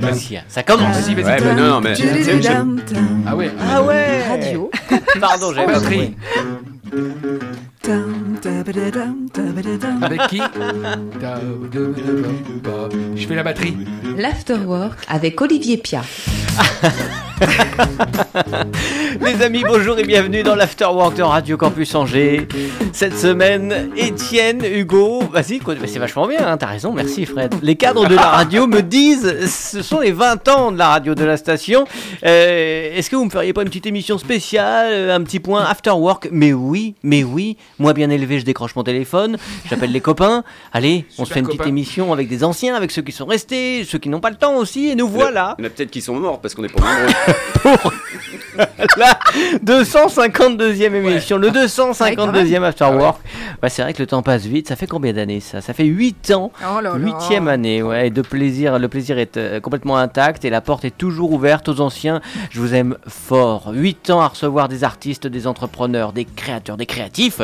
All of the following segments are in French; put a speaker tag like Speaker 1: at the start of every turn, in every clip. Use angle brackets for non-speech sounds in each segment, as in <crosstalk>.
Speaker 1: Vas-y, ça commence.
Speaker 2: Vas-y, vas-y.
Speaker 3: Ouais, mais non, mais.
Speaker 2: Ah ouais.
Speaker 1: Ah ouais.
Speaker 4: Radio.
Speaker 1: Pardon, j'avais pas
Speaker 2: Batterie.
Speaker 1: compris.
Speaker 2: Avec qui? Je fais la batterie.
Speaker 4: L'Afterwork avec Olivier Pia. <laughs>
Speaker 1: Les amis, bonjour et bienvenue dans l'Afterwork de Radio Campus Angers. Cette semaine, Étienne, Hugo, vas-y, c'est vachement bien, hein, t'as raison, merci Fred. Les cadres de la radio me disent, ce sont les 20 ans de la radio de la station. Euh, Est-ce que vous me feriez pas une petite émission spéciale, euh, un petit point Afterwork? Mais oui, mais oui, moi bien élevé, je décroche mon téléphone, j'appelle les copains. Allez, on se fait une petite émission avec des anciens, avec ceux qui sont restés, ceux qui n'ont pas le temps aussi, et nous voilà.
Speaker 3: Il y en a peut-être qui sont morts parce qu'on est pas nombreux. <laughs> <laughs> <laughs>
Speaker 1: La 252e émission, le 252e Afterwork. Ouais, c'est vrai que le temps passe vite. Ça fait combien d'années ça? Ça fait 8 ans.
Speaker 4: Oh là là.
Speaker 1: Huitième année, ouais, et de plaisir, le plaisir est euh, complètement intact et la porte est toujours ouverte aux anciens. Je vous aime fort. 8 ans à recevoir des artistes, des entrepreneurs, des créateurs, des créatifs.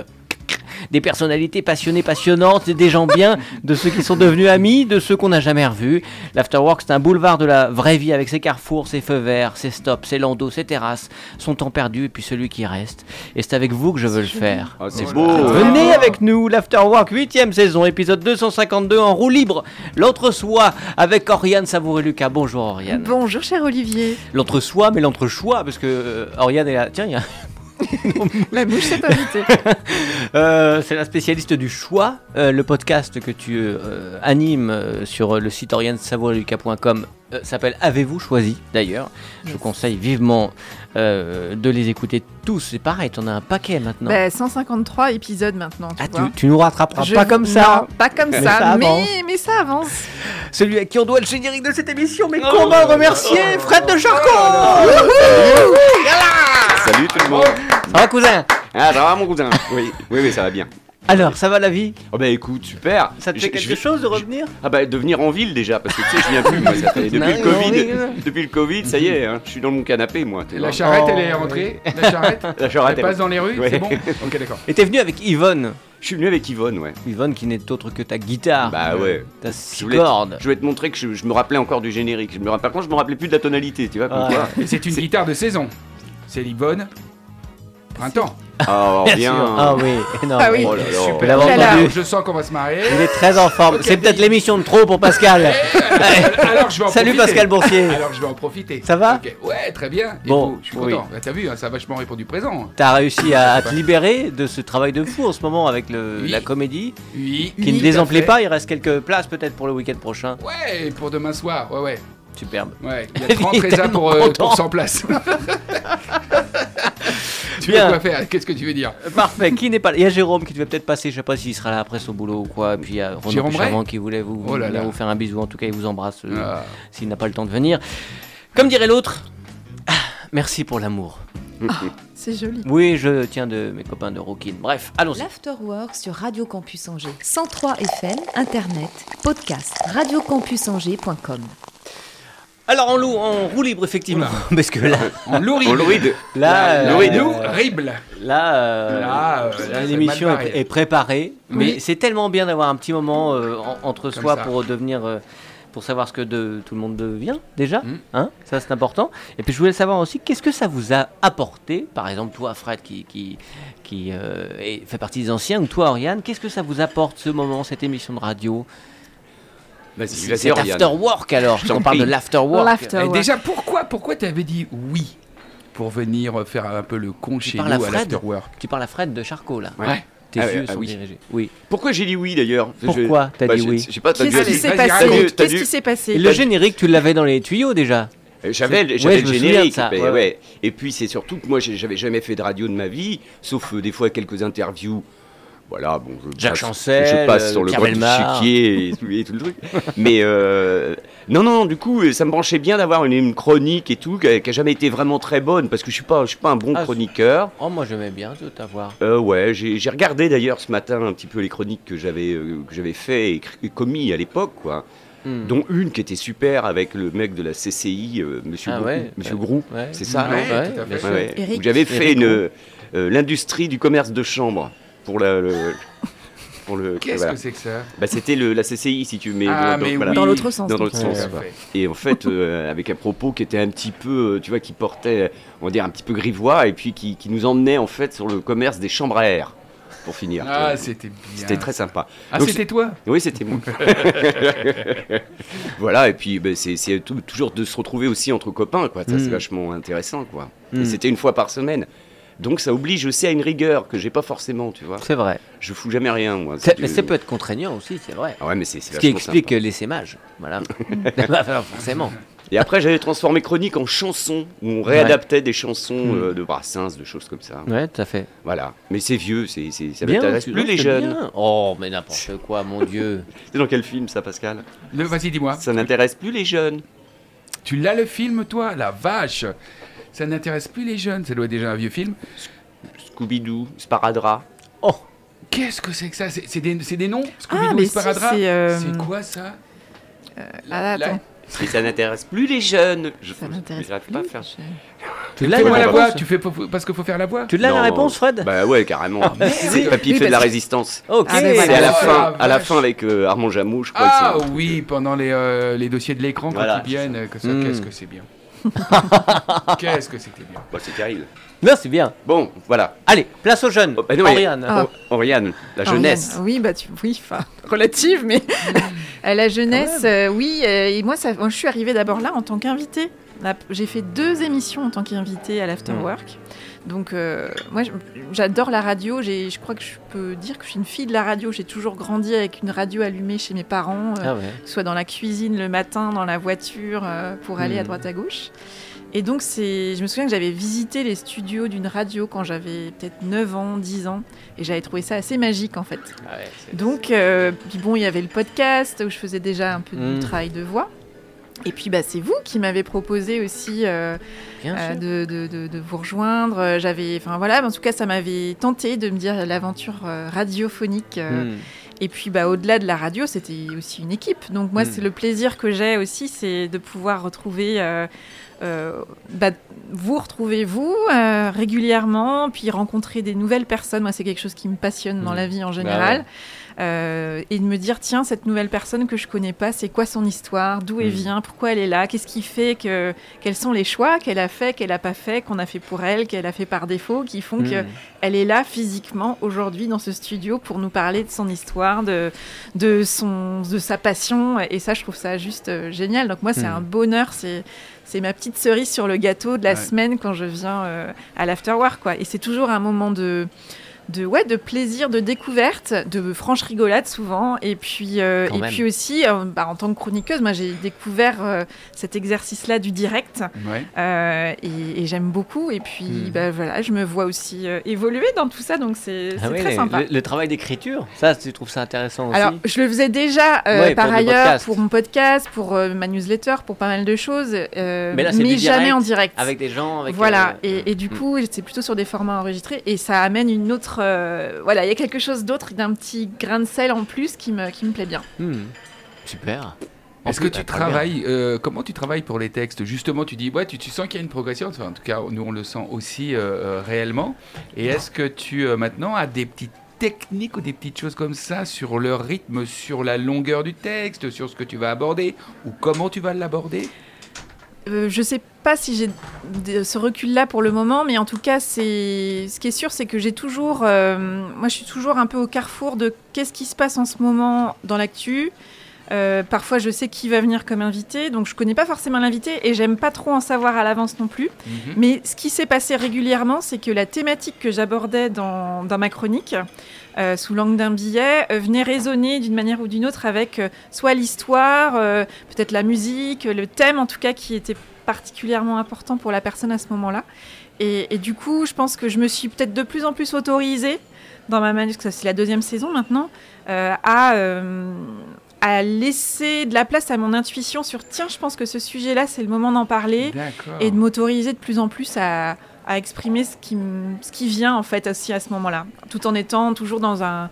Speaker 1: Des personnalités passionnées, passionnantes, des gens bien, de ceux qui sont devenus amis, de ceux qu'on n'a jamais revus. L'Afterwork, c'est un boulevard de la vraie vie avec ses carrefours, ses feux verts, ses stops, ses landeaux, ses terrasses, son temps perdu et puis celui qui reste. Et c'est avec vous que je veux le faire.
Speaker 3: Ah, c'est beau.
Speaker 1: Venez avec nous, l'Afterwork 8ème saison, épisode 252 en roue libre. L'entre-soi avec Oriane Savouré-Lucas. Bonjour Oriane.
Speaker 4: Bonjour cher Olivier.
Speaker 1: L'entre-soi, mais l'entre-choix, parce que euh, Oriane est là. Tiens, il y a- <laughs>
Speaker 4: La mouche s'est invitée. <laughs>
Speaker 1: Euh, c'est la spécialiste du choix. Euh, le podcast que tu euh, animes euh, sur le site oriane-savouré-lucas.com euh, s'appelle Avez-vous choisi d'ailleurs Je vous conseille vivement euh, de les écouter tous. C'est pareil, t'en as un paquet maintenant.
Speaker 5: Bah, 153 épisodes maintenant, tu
Speaker 1: ah,
Speaker 5: vois.
Speaker 1: tu, tu nous rattraperas
Speaker 5: Je-
Speaker 1: pas comme ça.
Speaker 5: Non, pas comme
Speaker 1: Mais
Speaker 5: ça,
Speaker 1: ça
Speaker 5: mais,
Speaker 1: avance.
Speaker 5: mais ça avance.
Speaker 1: Celui à qui on doit le générique de cette émission, mais
Speaker 3: Oh.
Speaker 1: comment remercier Fred de Charcot
Speaker 3: Salut tout le monde.
Speaker 1: Ça va cousin?
Speaker 3: Ah, ça va mon cousin <laughs> Oui, oui, oui, ça va bien.
Speaker 1: Alors, ça va la vie?
Speaker 3: Oh bah écoute, super.
Speaker 1: Ça te fait quelque chose de revenir?
Speaker 3: Ah bah de venir en ville déjà, parce que tu sais, je viens plus, moi, ça fait <laughs> depuis le Covid.
Speaker 1: non.
Speaker 3: Depuis le Covid, ça y est, hein, je suis dans mon canapé, moi.
Speaker 2: La charrette,
Speaker 1: Oh.
Speaker 2: elle est rentrée. La charrette, <laughs>
Speaker 3: La charrette,
Speaker 2: elle passe dans les rues,
Speaker 3: Ouais.
Speaker 2: c'est bon <laughs> Ok, d'accord.
Speaker 1: Et t'es venu avec Yvonne?
Speaker 3: Je suis venu avec Yvonne, ouais.
Speaker 1: Yvonne qui n'est autre que ta guitare.
Speaker 3: Bah ouais.
Speaker 1: Ta
Speaker 3: Je voulais,
Speaker 1: cordes.
Speaker 3: je voulais te montrer que je, je me rappelais encore du générique. Je me rappelle, par contre, je me rappelais plus de la tonalité, tu vois.
Speaker 1: Ah.
Speaker 2: c'est une guitare de saison. C'est l'Yvonne. Printemps.
Speaker 3: Ah,
Speaker 1: Bien
Speaker 3: bien.
Speaker 1: Ah oui, énorme.
Speaker 5: Ah oui.
Speaker 3: Oh là là.
Speaker 2: Super. Je sens qu'on va se marrer.
Speaker 1: Il est très en forme. C'est peut-être l'émission de trop pour Pascal.
Speaker 2: Alors je vais en
Speaker 1: Salut
Speaker 2: profiter.
Speaker 1: Pascal Boursier.
Speaker 2: Alors je vais en profiter.
Speaker 1: Ça va.
Speaker 2: Ouais, très bien. Et
Speaker 1: Bon,
Speaker 2: vous, je suis
Speaker 1: oui.
Speaker 2: content. Bah, T'as vu, hein, ça a vachement répondu présent.
Speaker 1: T'as réussi à, à te libérer de ce travail de fou en ce moment avec le,
Speaker 2: Oui.
Speaker 1: la comédie
Speaker 2: Oui.
Speaker 1: qui ne désemplit pas. Il reste quelques places peut-être pour le week-end prochain.
Speaker 2: Ouais, pour demain soir. Ouais, ouais.
Speaker 1: Superbe.
Speaker 2: Ouais, il y a <laughs> 30
Speaker 1: est
Speaker 2: résas
Speaker 1: tellement
Speaker 2: pour, euh, pour 100 places. <laughs> <laughs> tu
Speaker 1: Bien.
Speaker 2: veux quoi faire? Qu'est-ce que tu veux dire?
Speaker 1: Euh, Parfait. Qui n'est pas là Il y a Jérôme qui devait peut-être passer. Je sais pas s'il sera là après son boulot ou quoi. Et puis il y a Renaud Puchavant qui voulait vous,
Speaker 2: Oh là là.
Speaker 1: vous faire un bisou. En tout cas, il vous embrasse euh,
Speaker 2: Ah.
Speaker 1: s'il n'a pas le temps de venir. Comme dirait l'autre. ah, Merci pour l'amour.
Speaker 5: C'est joli.
Speaker 1: Oui, je tiens de mes copains de Rookin. Bref, allons-y.
Speaker 4: L'Afterwork sur Radio Campus Angers. 103 FM, Internet, podcast, radiocampusangers.com.
Speaker 1: Alors, en, lou- en roue libre, effectivement. <laughs> Parce que là,
Speaker 2: En
Speaker 3: On l'ouïde.
Speaker 1: là, là, euh,
Speaker 2: Là, euh, là, c'est
Speaker 1: l'émission est, préparée. Mais
Speaker 2: Oui.
Speaker 1: c'est tellement bien d'avoir un petit moment euh, en- entre
Speaker 2: Comme
Speaker 1: soi
Speaker 2: ça.
Speaker 1: pour devenir. euh, pour savoir ce que de, tout le monde devient déjà,
Speaker 2: Mm.
Speaker 1: hein, ça c'est important. Et puis je voulais savoir aussi qu'est-ce que ça vous a apporté, par exemple toi Fred qui, qui, qui euh, est- fait partie des anciens, ou toi Oriane, qu'est-ce que ça vous apporte ce moment, cette émission de radio?
Speaker 3: Vas-y, vas-y,
Speaker 1: Cet
Speaker 3: Oriane.
Speaker 1: after work alors, on parle de
Speaker 3: prie.
Speaker 1: l'after work.
Speaker 5: L'after
Speaker 2: Et
Speaker 5: work.
Speaker 2: déjà, pourquoi, pourquoi tu avais dit oui pour venir faire un peu le con chez nous
Speaker 1: parles à
Speaker 2: à
Speaker 1: Fred
Speaker 2: l'afterwork
Speaker 1: Tu parles à Fred de Charcot là.
Speaker 3: Ouais.
Speaker 1: Tes
Speaker 3: Ah
Speaker 1: yeux
Speaker 3: ah
Speaker 1: sont
Speaker 3: oui.
Speaker 1: dirigés. Oui.
Speaker 3: Pourquoi j'ai dit oui d'ailleurs Je-
Speaker 1: Pourquoi t'as
Speaker 3: bah,
Speaker 1: dit oui
Speaker 3: Je sais pas,
Speaker 5: Qu'est-ce qui s'est passé Qu'est-ce qui s'est passé
Speaker 1: le générique, tu l'avais dans les tuyaux déjà.
Speaker 3: J'avais
Speaker 1: Ouais,
Speaker 3: j'avais le générique,
Speaker 1: ça,
Speaker 3: mais
Speaker 1: ouais,
Speaker 3: ouais. Et puis c'est surtout que moi j'ai- j'avais jamais fait de radio de ma vie, sauf euh, des fois quelques interviews. Voilà, bon, je
Speaker 1: Jacques
Speaker 3: passe,
Speaker 1: Chancel,
Speaker 3: je passe sur
Speaker 1: euh,
Speaker 3: le
Speaker 1: Bellemare.
Speaker 3: chiquier et, tout- et tout le truc. <laughs> Mais euh, non, non, du coup, ça me branchait bien d'avoir une, une chronique et tout, qui a, qui a jamais été vraiment très bonne, parce que je suis pas, je suis pas un bon
Speaker 1: Ah,
Speaker 3: chroniqueur.
Speaker 1: Oh, moi j'aimais bien de t'avoir.
Speaker 3: Euh, ouais, j'ai j'ai regardé d'ailleurs ce matin un petit peu les chroniques que j'avais euh, que j'avais fait et, et commis à l'époque, quoi.
Speaker 1: Hmm.
Speaker 3: Dont une qui était super avec le mec de la CCI, euh, Monsieur
Speaker 1: Ah
Speaker 3: Grou.
Speaker 1: ouais,
Speaker 3: Monsieur. Grou.
Speaker 1: Ouais.
Speaker 3: C'est ça,
Speaker 2: Ouais, tout
Speaker 1: sûr.
Speaker 3: Ouais, ouais.
Speaker 5: Eric.
Speaker 3: Où J'avais fait
Speaker 1: Eric
Speaker 3: une, euh, l'industrie du commerce de chambre pour la, le- pour le.
Speaker 2: Qu'est-ce
Speaker 3: voilà.
Speaker 2: que c'est que ça
Speaker 3: Bah, c'était le la CCI si tu mets.
Speaker 2: Ah,
Speaker 3: donc,
Speaker 2: mais
Speaker 3: voilà.
Speaker 2: oui.
Speaker 5: Dans l'autre sens.
Speaker 3: Dans l'autre sens. Et en fait, euh, avec un propos qui était un petit peu, euh, tu vois, qui portait, on va dire, un petit peu grivois, et puis qui, qui nous emmenait en fait sur le commerce des chambres à air, pour finir.
Speaker 2: Ah, c'était bien.
Speaker 3: C'était très sympa.
Speaker 2: Ah,
Speaker 3: Donc,
Speaker 2: c'était toi
Speaker 3: Oui, c'était moi. <laughs> voilà, et puis ben, c'est c'est tout- toujours de se retrouver aussi entre copains, quoi. Ça,
Speaker 1: Mm.
Speaker 3: c'est vachement intéressant, quoi.
Speaker 1: Mm.
Speaker 3: Et c'était une fois par semaine. Donc ça oblige aussi à une rigueur que j'ai pas forcément, tu vois.
Speaker 1: C'est vrai.
Speaker 3: Je fous jamais rien, moi. si
Speaker 1: C'est-
Speaker 3: tu
Speaker 1: Mais ça peut être contraignant aussi, c'est vrai.
Speaker 3: Ah ouais, mais c'est c'est
Speaker 1: Ce qui explique l'essaimage. Voilà. <laughs> <laughs> Bah, alors, forcément.
Speaker 3: Et après, j'avais transformé Chronique en chansons, où on réadaptait des chansons
Speaker 1: Mm.
Speaker 3: euh, de Brassens, de choses comme ça.
Speaker 1: Ouais, tout à fait.
Speaker 3: Voilà. Mais c'est vieux, c'est c'est- ça m'intéresse plus les jeunes.
Speaker 1: bien. Oh, mais n'importe <laughs> quoi, mon Dieu.
Speaker 3: C'est dans quel film ça, Pascal?
Speaker 2: Le- Vas-y, dis-moi.
Speaker 3: Ça n'intéresse plus les jeunes.
Speaker 2: Tu l'as le film, toi? La vache Ça n'intéresse plus les jeunes. Ça doit être déjà un vieux film.
Speaker 3: Scooby-Doo, Sparadra.
Speaker 1: Oh,
Speaker 2: Qu'est-ce que c'est que ça? C'est des, c'est des noms?
Speaker 5: Ah,
Speaker 2: Scooby-Doo
Speaker 5: si,
Speaker 2: Sparadrap
Speaker 5: c'est. euh,
Speaker 2: C'est quoi ça?
Speaker 5: Ah,
Speaker 2: La-
Speaker 5: attends.
Speaker 3: Et ça n'intéresse plus les jeunes. Je
Speaker 5: Ça
Speaker 3: j'arrive
Speaker 5: plus.
Speaker 3: pas à faire.
Speaker 5: Je-
Speaker 1: tu l'as la
Speaker 2: la voix, tu fais parce qu'il faut faire la voix?
Speaker 1: Tu l'as la réponse, Fred?
Speaker 3: Bah ouais, carrément. c'est Papy
Speaker 5: Oui,
Speaker 3: fait de la résistance.
Speaker 1: Ok.
Speaker 5: Ah, mais
Speaker 3: C'est à la
Speaker 2: Oh,
Speaker 3: fin, à la fin avec euh, Armand Jameau, je crois.
Speaker 2: Ah
Speaker 3: que
Speaker 2: oui, pendant les, euh, les dossiers de l'écran, quand
Speaker 3: Voilà,
Speaker 2: ils viennent, que ça,
Speaker 1: Mm.
Speaker 2: qu'est-ce que c'est bien. <laughs> qu'est-ce que c'était bien.
Speaker 3: Bah, c'est terrible.
Speaker 1: Non, c'est bien.
Speaker 3: Bon, voilà.
Speaker 1: Allez, place aux jeunes.
Speaker 3: Oh, bah non, mais-
Speaker 1: Oriane.
Speaker 5: Ah.
Speaker 3: Oriane, la jeunesse.
Speaker 5: Oui, bah tu, oui, enfin <laughs> relative, mais à <laughs> la jeunesse, euh, oui. euh, et moi, ça, moi, je suis arrivée d'abord là en tant qu'invitée. J'ai fait deux émissions en tant qu'invitée à l'Afterwork. Donc, euh, moi, j'adore la radio. J'ai- Je crois que je peux dire que je suis une fille de la radio. J'ai toujours grandi avec une radio allumée chez mes parents, euh,
Speaker 1: Ah ouais.
Speaker 5: soit dans la cuisine le matin, dans la voiture, euh, pour aller à
Speaker 1: Hmm.
Speaker 5: droite à gauche. Et donc, je me souviens que j'avais visité les studios d'une radio quand j'avais peut-être 9 ans, 10 ans, et j'avais trouvé ça assez magique en fait.
Speaker 1: Ah ouais,
Speaker 5: Donc, puis bon, il y avait le podcast où je faisais déjà un peu
Speaker 1: Mm.
Speaker 5: du travail de voix. Et puis, bah, c'est vous qui m'avez proposé aussi euh, euh, de, de- de- de vous rejoindre. Euh, J'avais, enfin voilà, en tout cas, ça m'avait tenté de me dire l'aventure euh, radiophonique.
Speaker 1: Hmm.
Speaker 5: et puis, bah, au-delà de la radio, c'était aussi une équipe. Donc, moi,
Speaker 1: Mm.
Speaker 5: c'est le plaisir que j'ai aussi, c'est de pouvoir retrouver, bah, vous retrouver vous régulièrement, puis rencontrer des nouvelles personnes. Moi, c'est quelque chose qui me passionne dans
Speaker 1: Mm.
Speaker 5: la vie en
Speaker 1: Bah
Speaker 5: général.
Speaker 1: ouais.
Speaker 5: Euh, et de me dire, tiens, cette nouvelle personne que je connais pas, c'est quoi son histoire, d'où elle
Speaker 1: Mm.
Speaker 5: vient, pourquoi elle est là, qu'est-ce qui fait que, quels sont les choix qu'elle a fait, qu'elle a pas fait, qu'on a fait pour elle, qu'elle a fait par défaut, qui font que
Speaker 1: Hmm.
Speaker 5: elle est là physiquement aujourd'hui dans ce studio pour nous parler de son histoire, de, de, son, de sa passion? Et ça, je trouve ça juste euh, génial. Donc moi, c'est
Speaker 1: Mm.
Speaker 5: un bonheur. C'est, c'est ma petite cerise sur le gâteau de la
Speaker 2: Ouais.
Speaker 5: semaine quand je viens euh, à l'afterwork. Quoi. Et c'est toujours un moment de... De, ouais, de plaisir, de découverte, de franche rigolade souvent. Et puis, euh, et
Speaker 1: même.
Speaker 5: puis aussi, euh, bah, en tant que chroniqueuse, moi j'ai découvert euh, cet exercice-là du direct.
Speaker 2: Ouais.
Speaker 5: Euh, et, et j'aime beaucoup. Et puis, bah, voilà, je me vois aussi euh, évoluer dans tout ça, donc c'est
Speaker 1: Ah oui,
Speaker 5: très sympa.
Speaker 1: Le, le travail d'écriture, ça, tu trouves ça intéressant aussi
Speaker 5: Alors, je le faisais déjà euh,
Speaker 1: Ouais,
Speaker 5: par ailleurs
Speaker 1: podcast.
Speaker 5: pour mon podcast, pour euh, ma newsletter, pour pas mal de choses, euh,
Speaker 1: Mais là, c'est du
Speaker 5: jamais en direct.
Speaker 1: Avec des gens, avec.
Speaker 5: voilà,
Speaker 1: euh,
Speaker 5: et, et du
Speaker 1: hmm.
Speaker 5: coup, c'est plutôt sur des formats enregistrés et ça amène une autre. Euh, voilà, il y a quelque chose d'autre, d'un petit grain de sel en plus qui me, qui me plaît bien.
Speaker 1: hmm. Super.
Speaker 2: Est-ce que tu
Speaker 1: bah,
Speaker 2: travailles, euh, comment tu travailles pour les textes? Justement, tu dis, ouais, tu, tu sens qu'il y a une progression, enfin, en tout cas, nous on le sent aussi euh, réellement. Et est-ce que tu, euh, maintenant, as des petites techniques ou des petites choses comme ça sur le rythme, sur la longueur du texte, sur ce que tu vas aborder, ou comment tu vas l'aborder?
Speaker 5: Euh, je sais pas si j'ai ce recul-là pour le moment, mais en tout cas, c'est ce qui est sûr, c'est que j'ai toujours, euh, moi, je suis toujours un peu au carrefour de qu'est-ce qui se passe en ce moment dans l'actu. Euh, parfois, je sais qui va venir comme invité, donc je connais pas forcément l'invité et j'aime pas trop en savoir à l'avance non plus.
Speaker 2: Mhm.
Speaker 5: Mais ce qui s'est passé régulièrement, c'est que la thématique que j'abordais dans, dans ma chronique, euh, sous l'angle d'un billet, euh, venait résonner d'une manière ou d'une autre avec euh, soit l'histoire, peut-être la musique, le thème en tout cas qui était particulièrement important pour la personne à ce moment-là. Et, et du coup, je pense que je me suis peut-être de plus en plus autorisée dans ma manière, parce que c'est la deuxième saison maintenant, à, à laisser de la place à mon intuition sur tiens, je pense que ce sujet-là, c'est le moment d'en parler et de m'autoriser de plus en plus à, à exprimer ce qui, ce qui vient en fait aussi à ce moment-là, tout en étant toujours dans un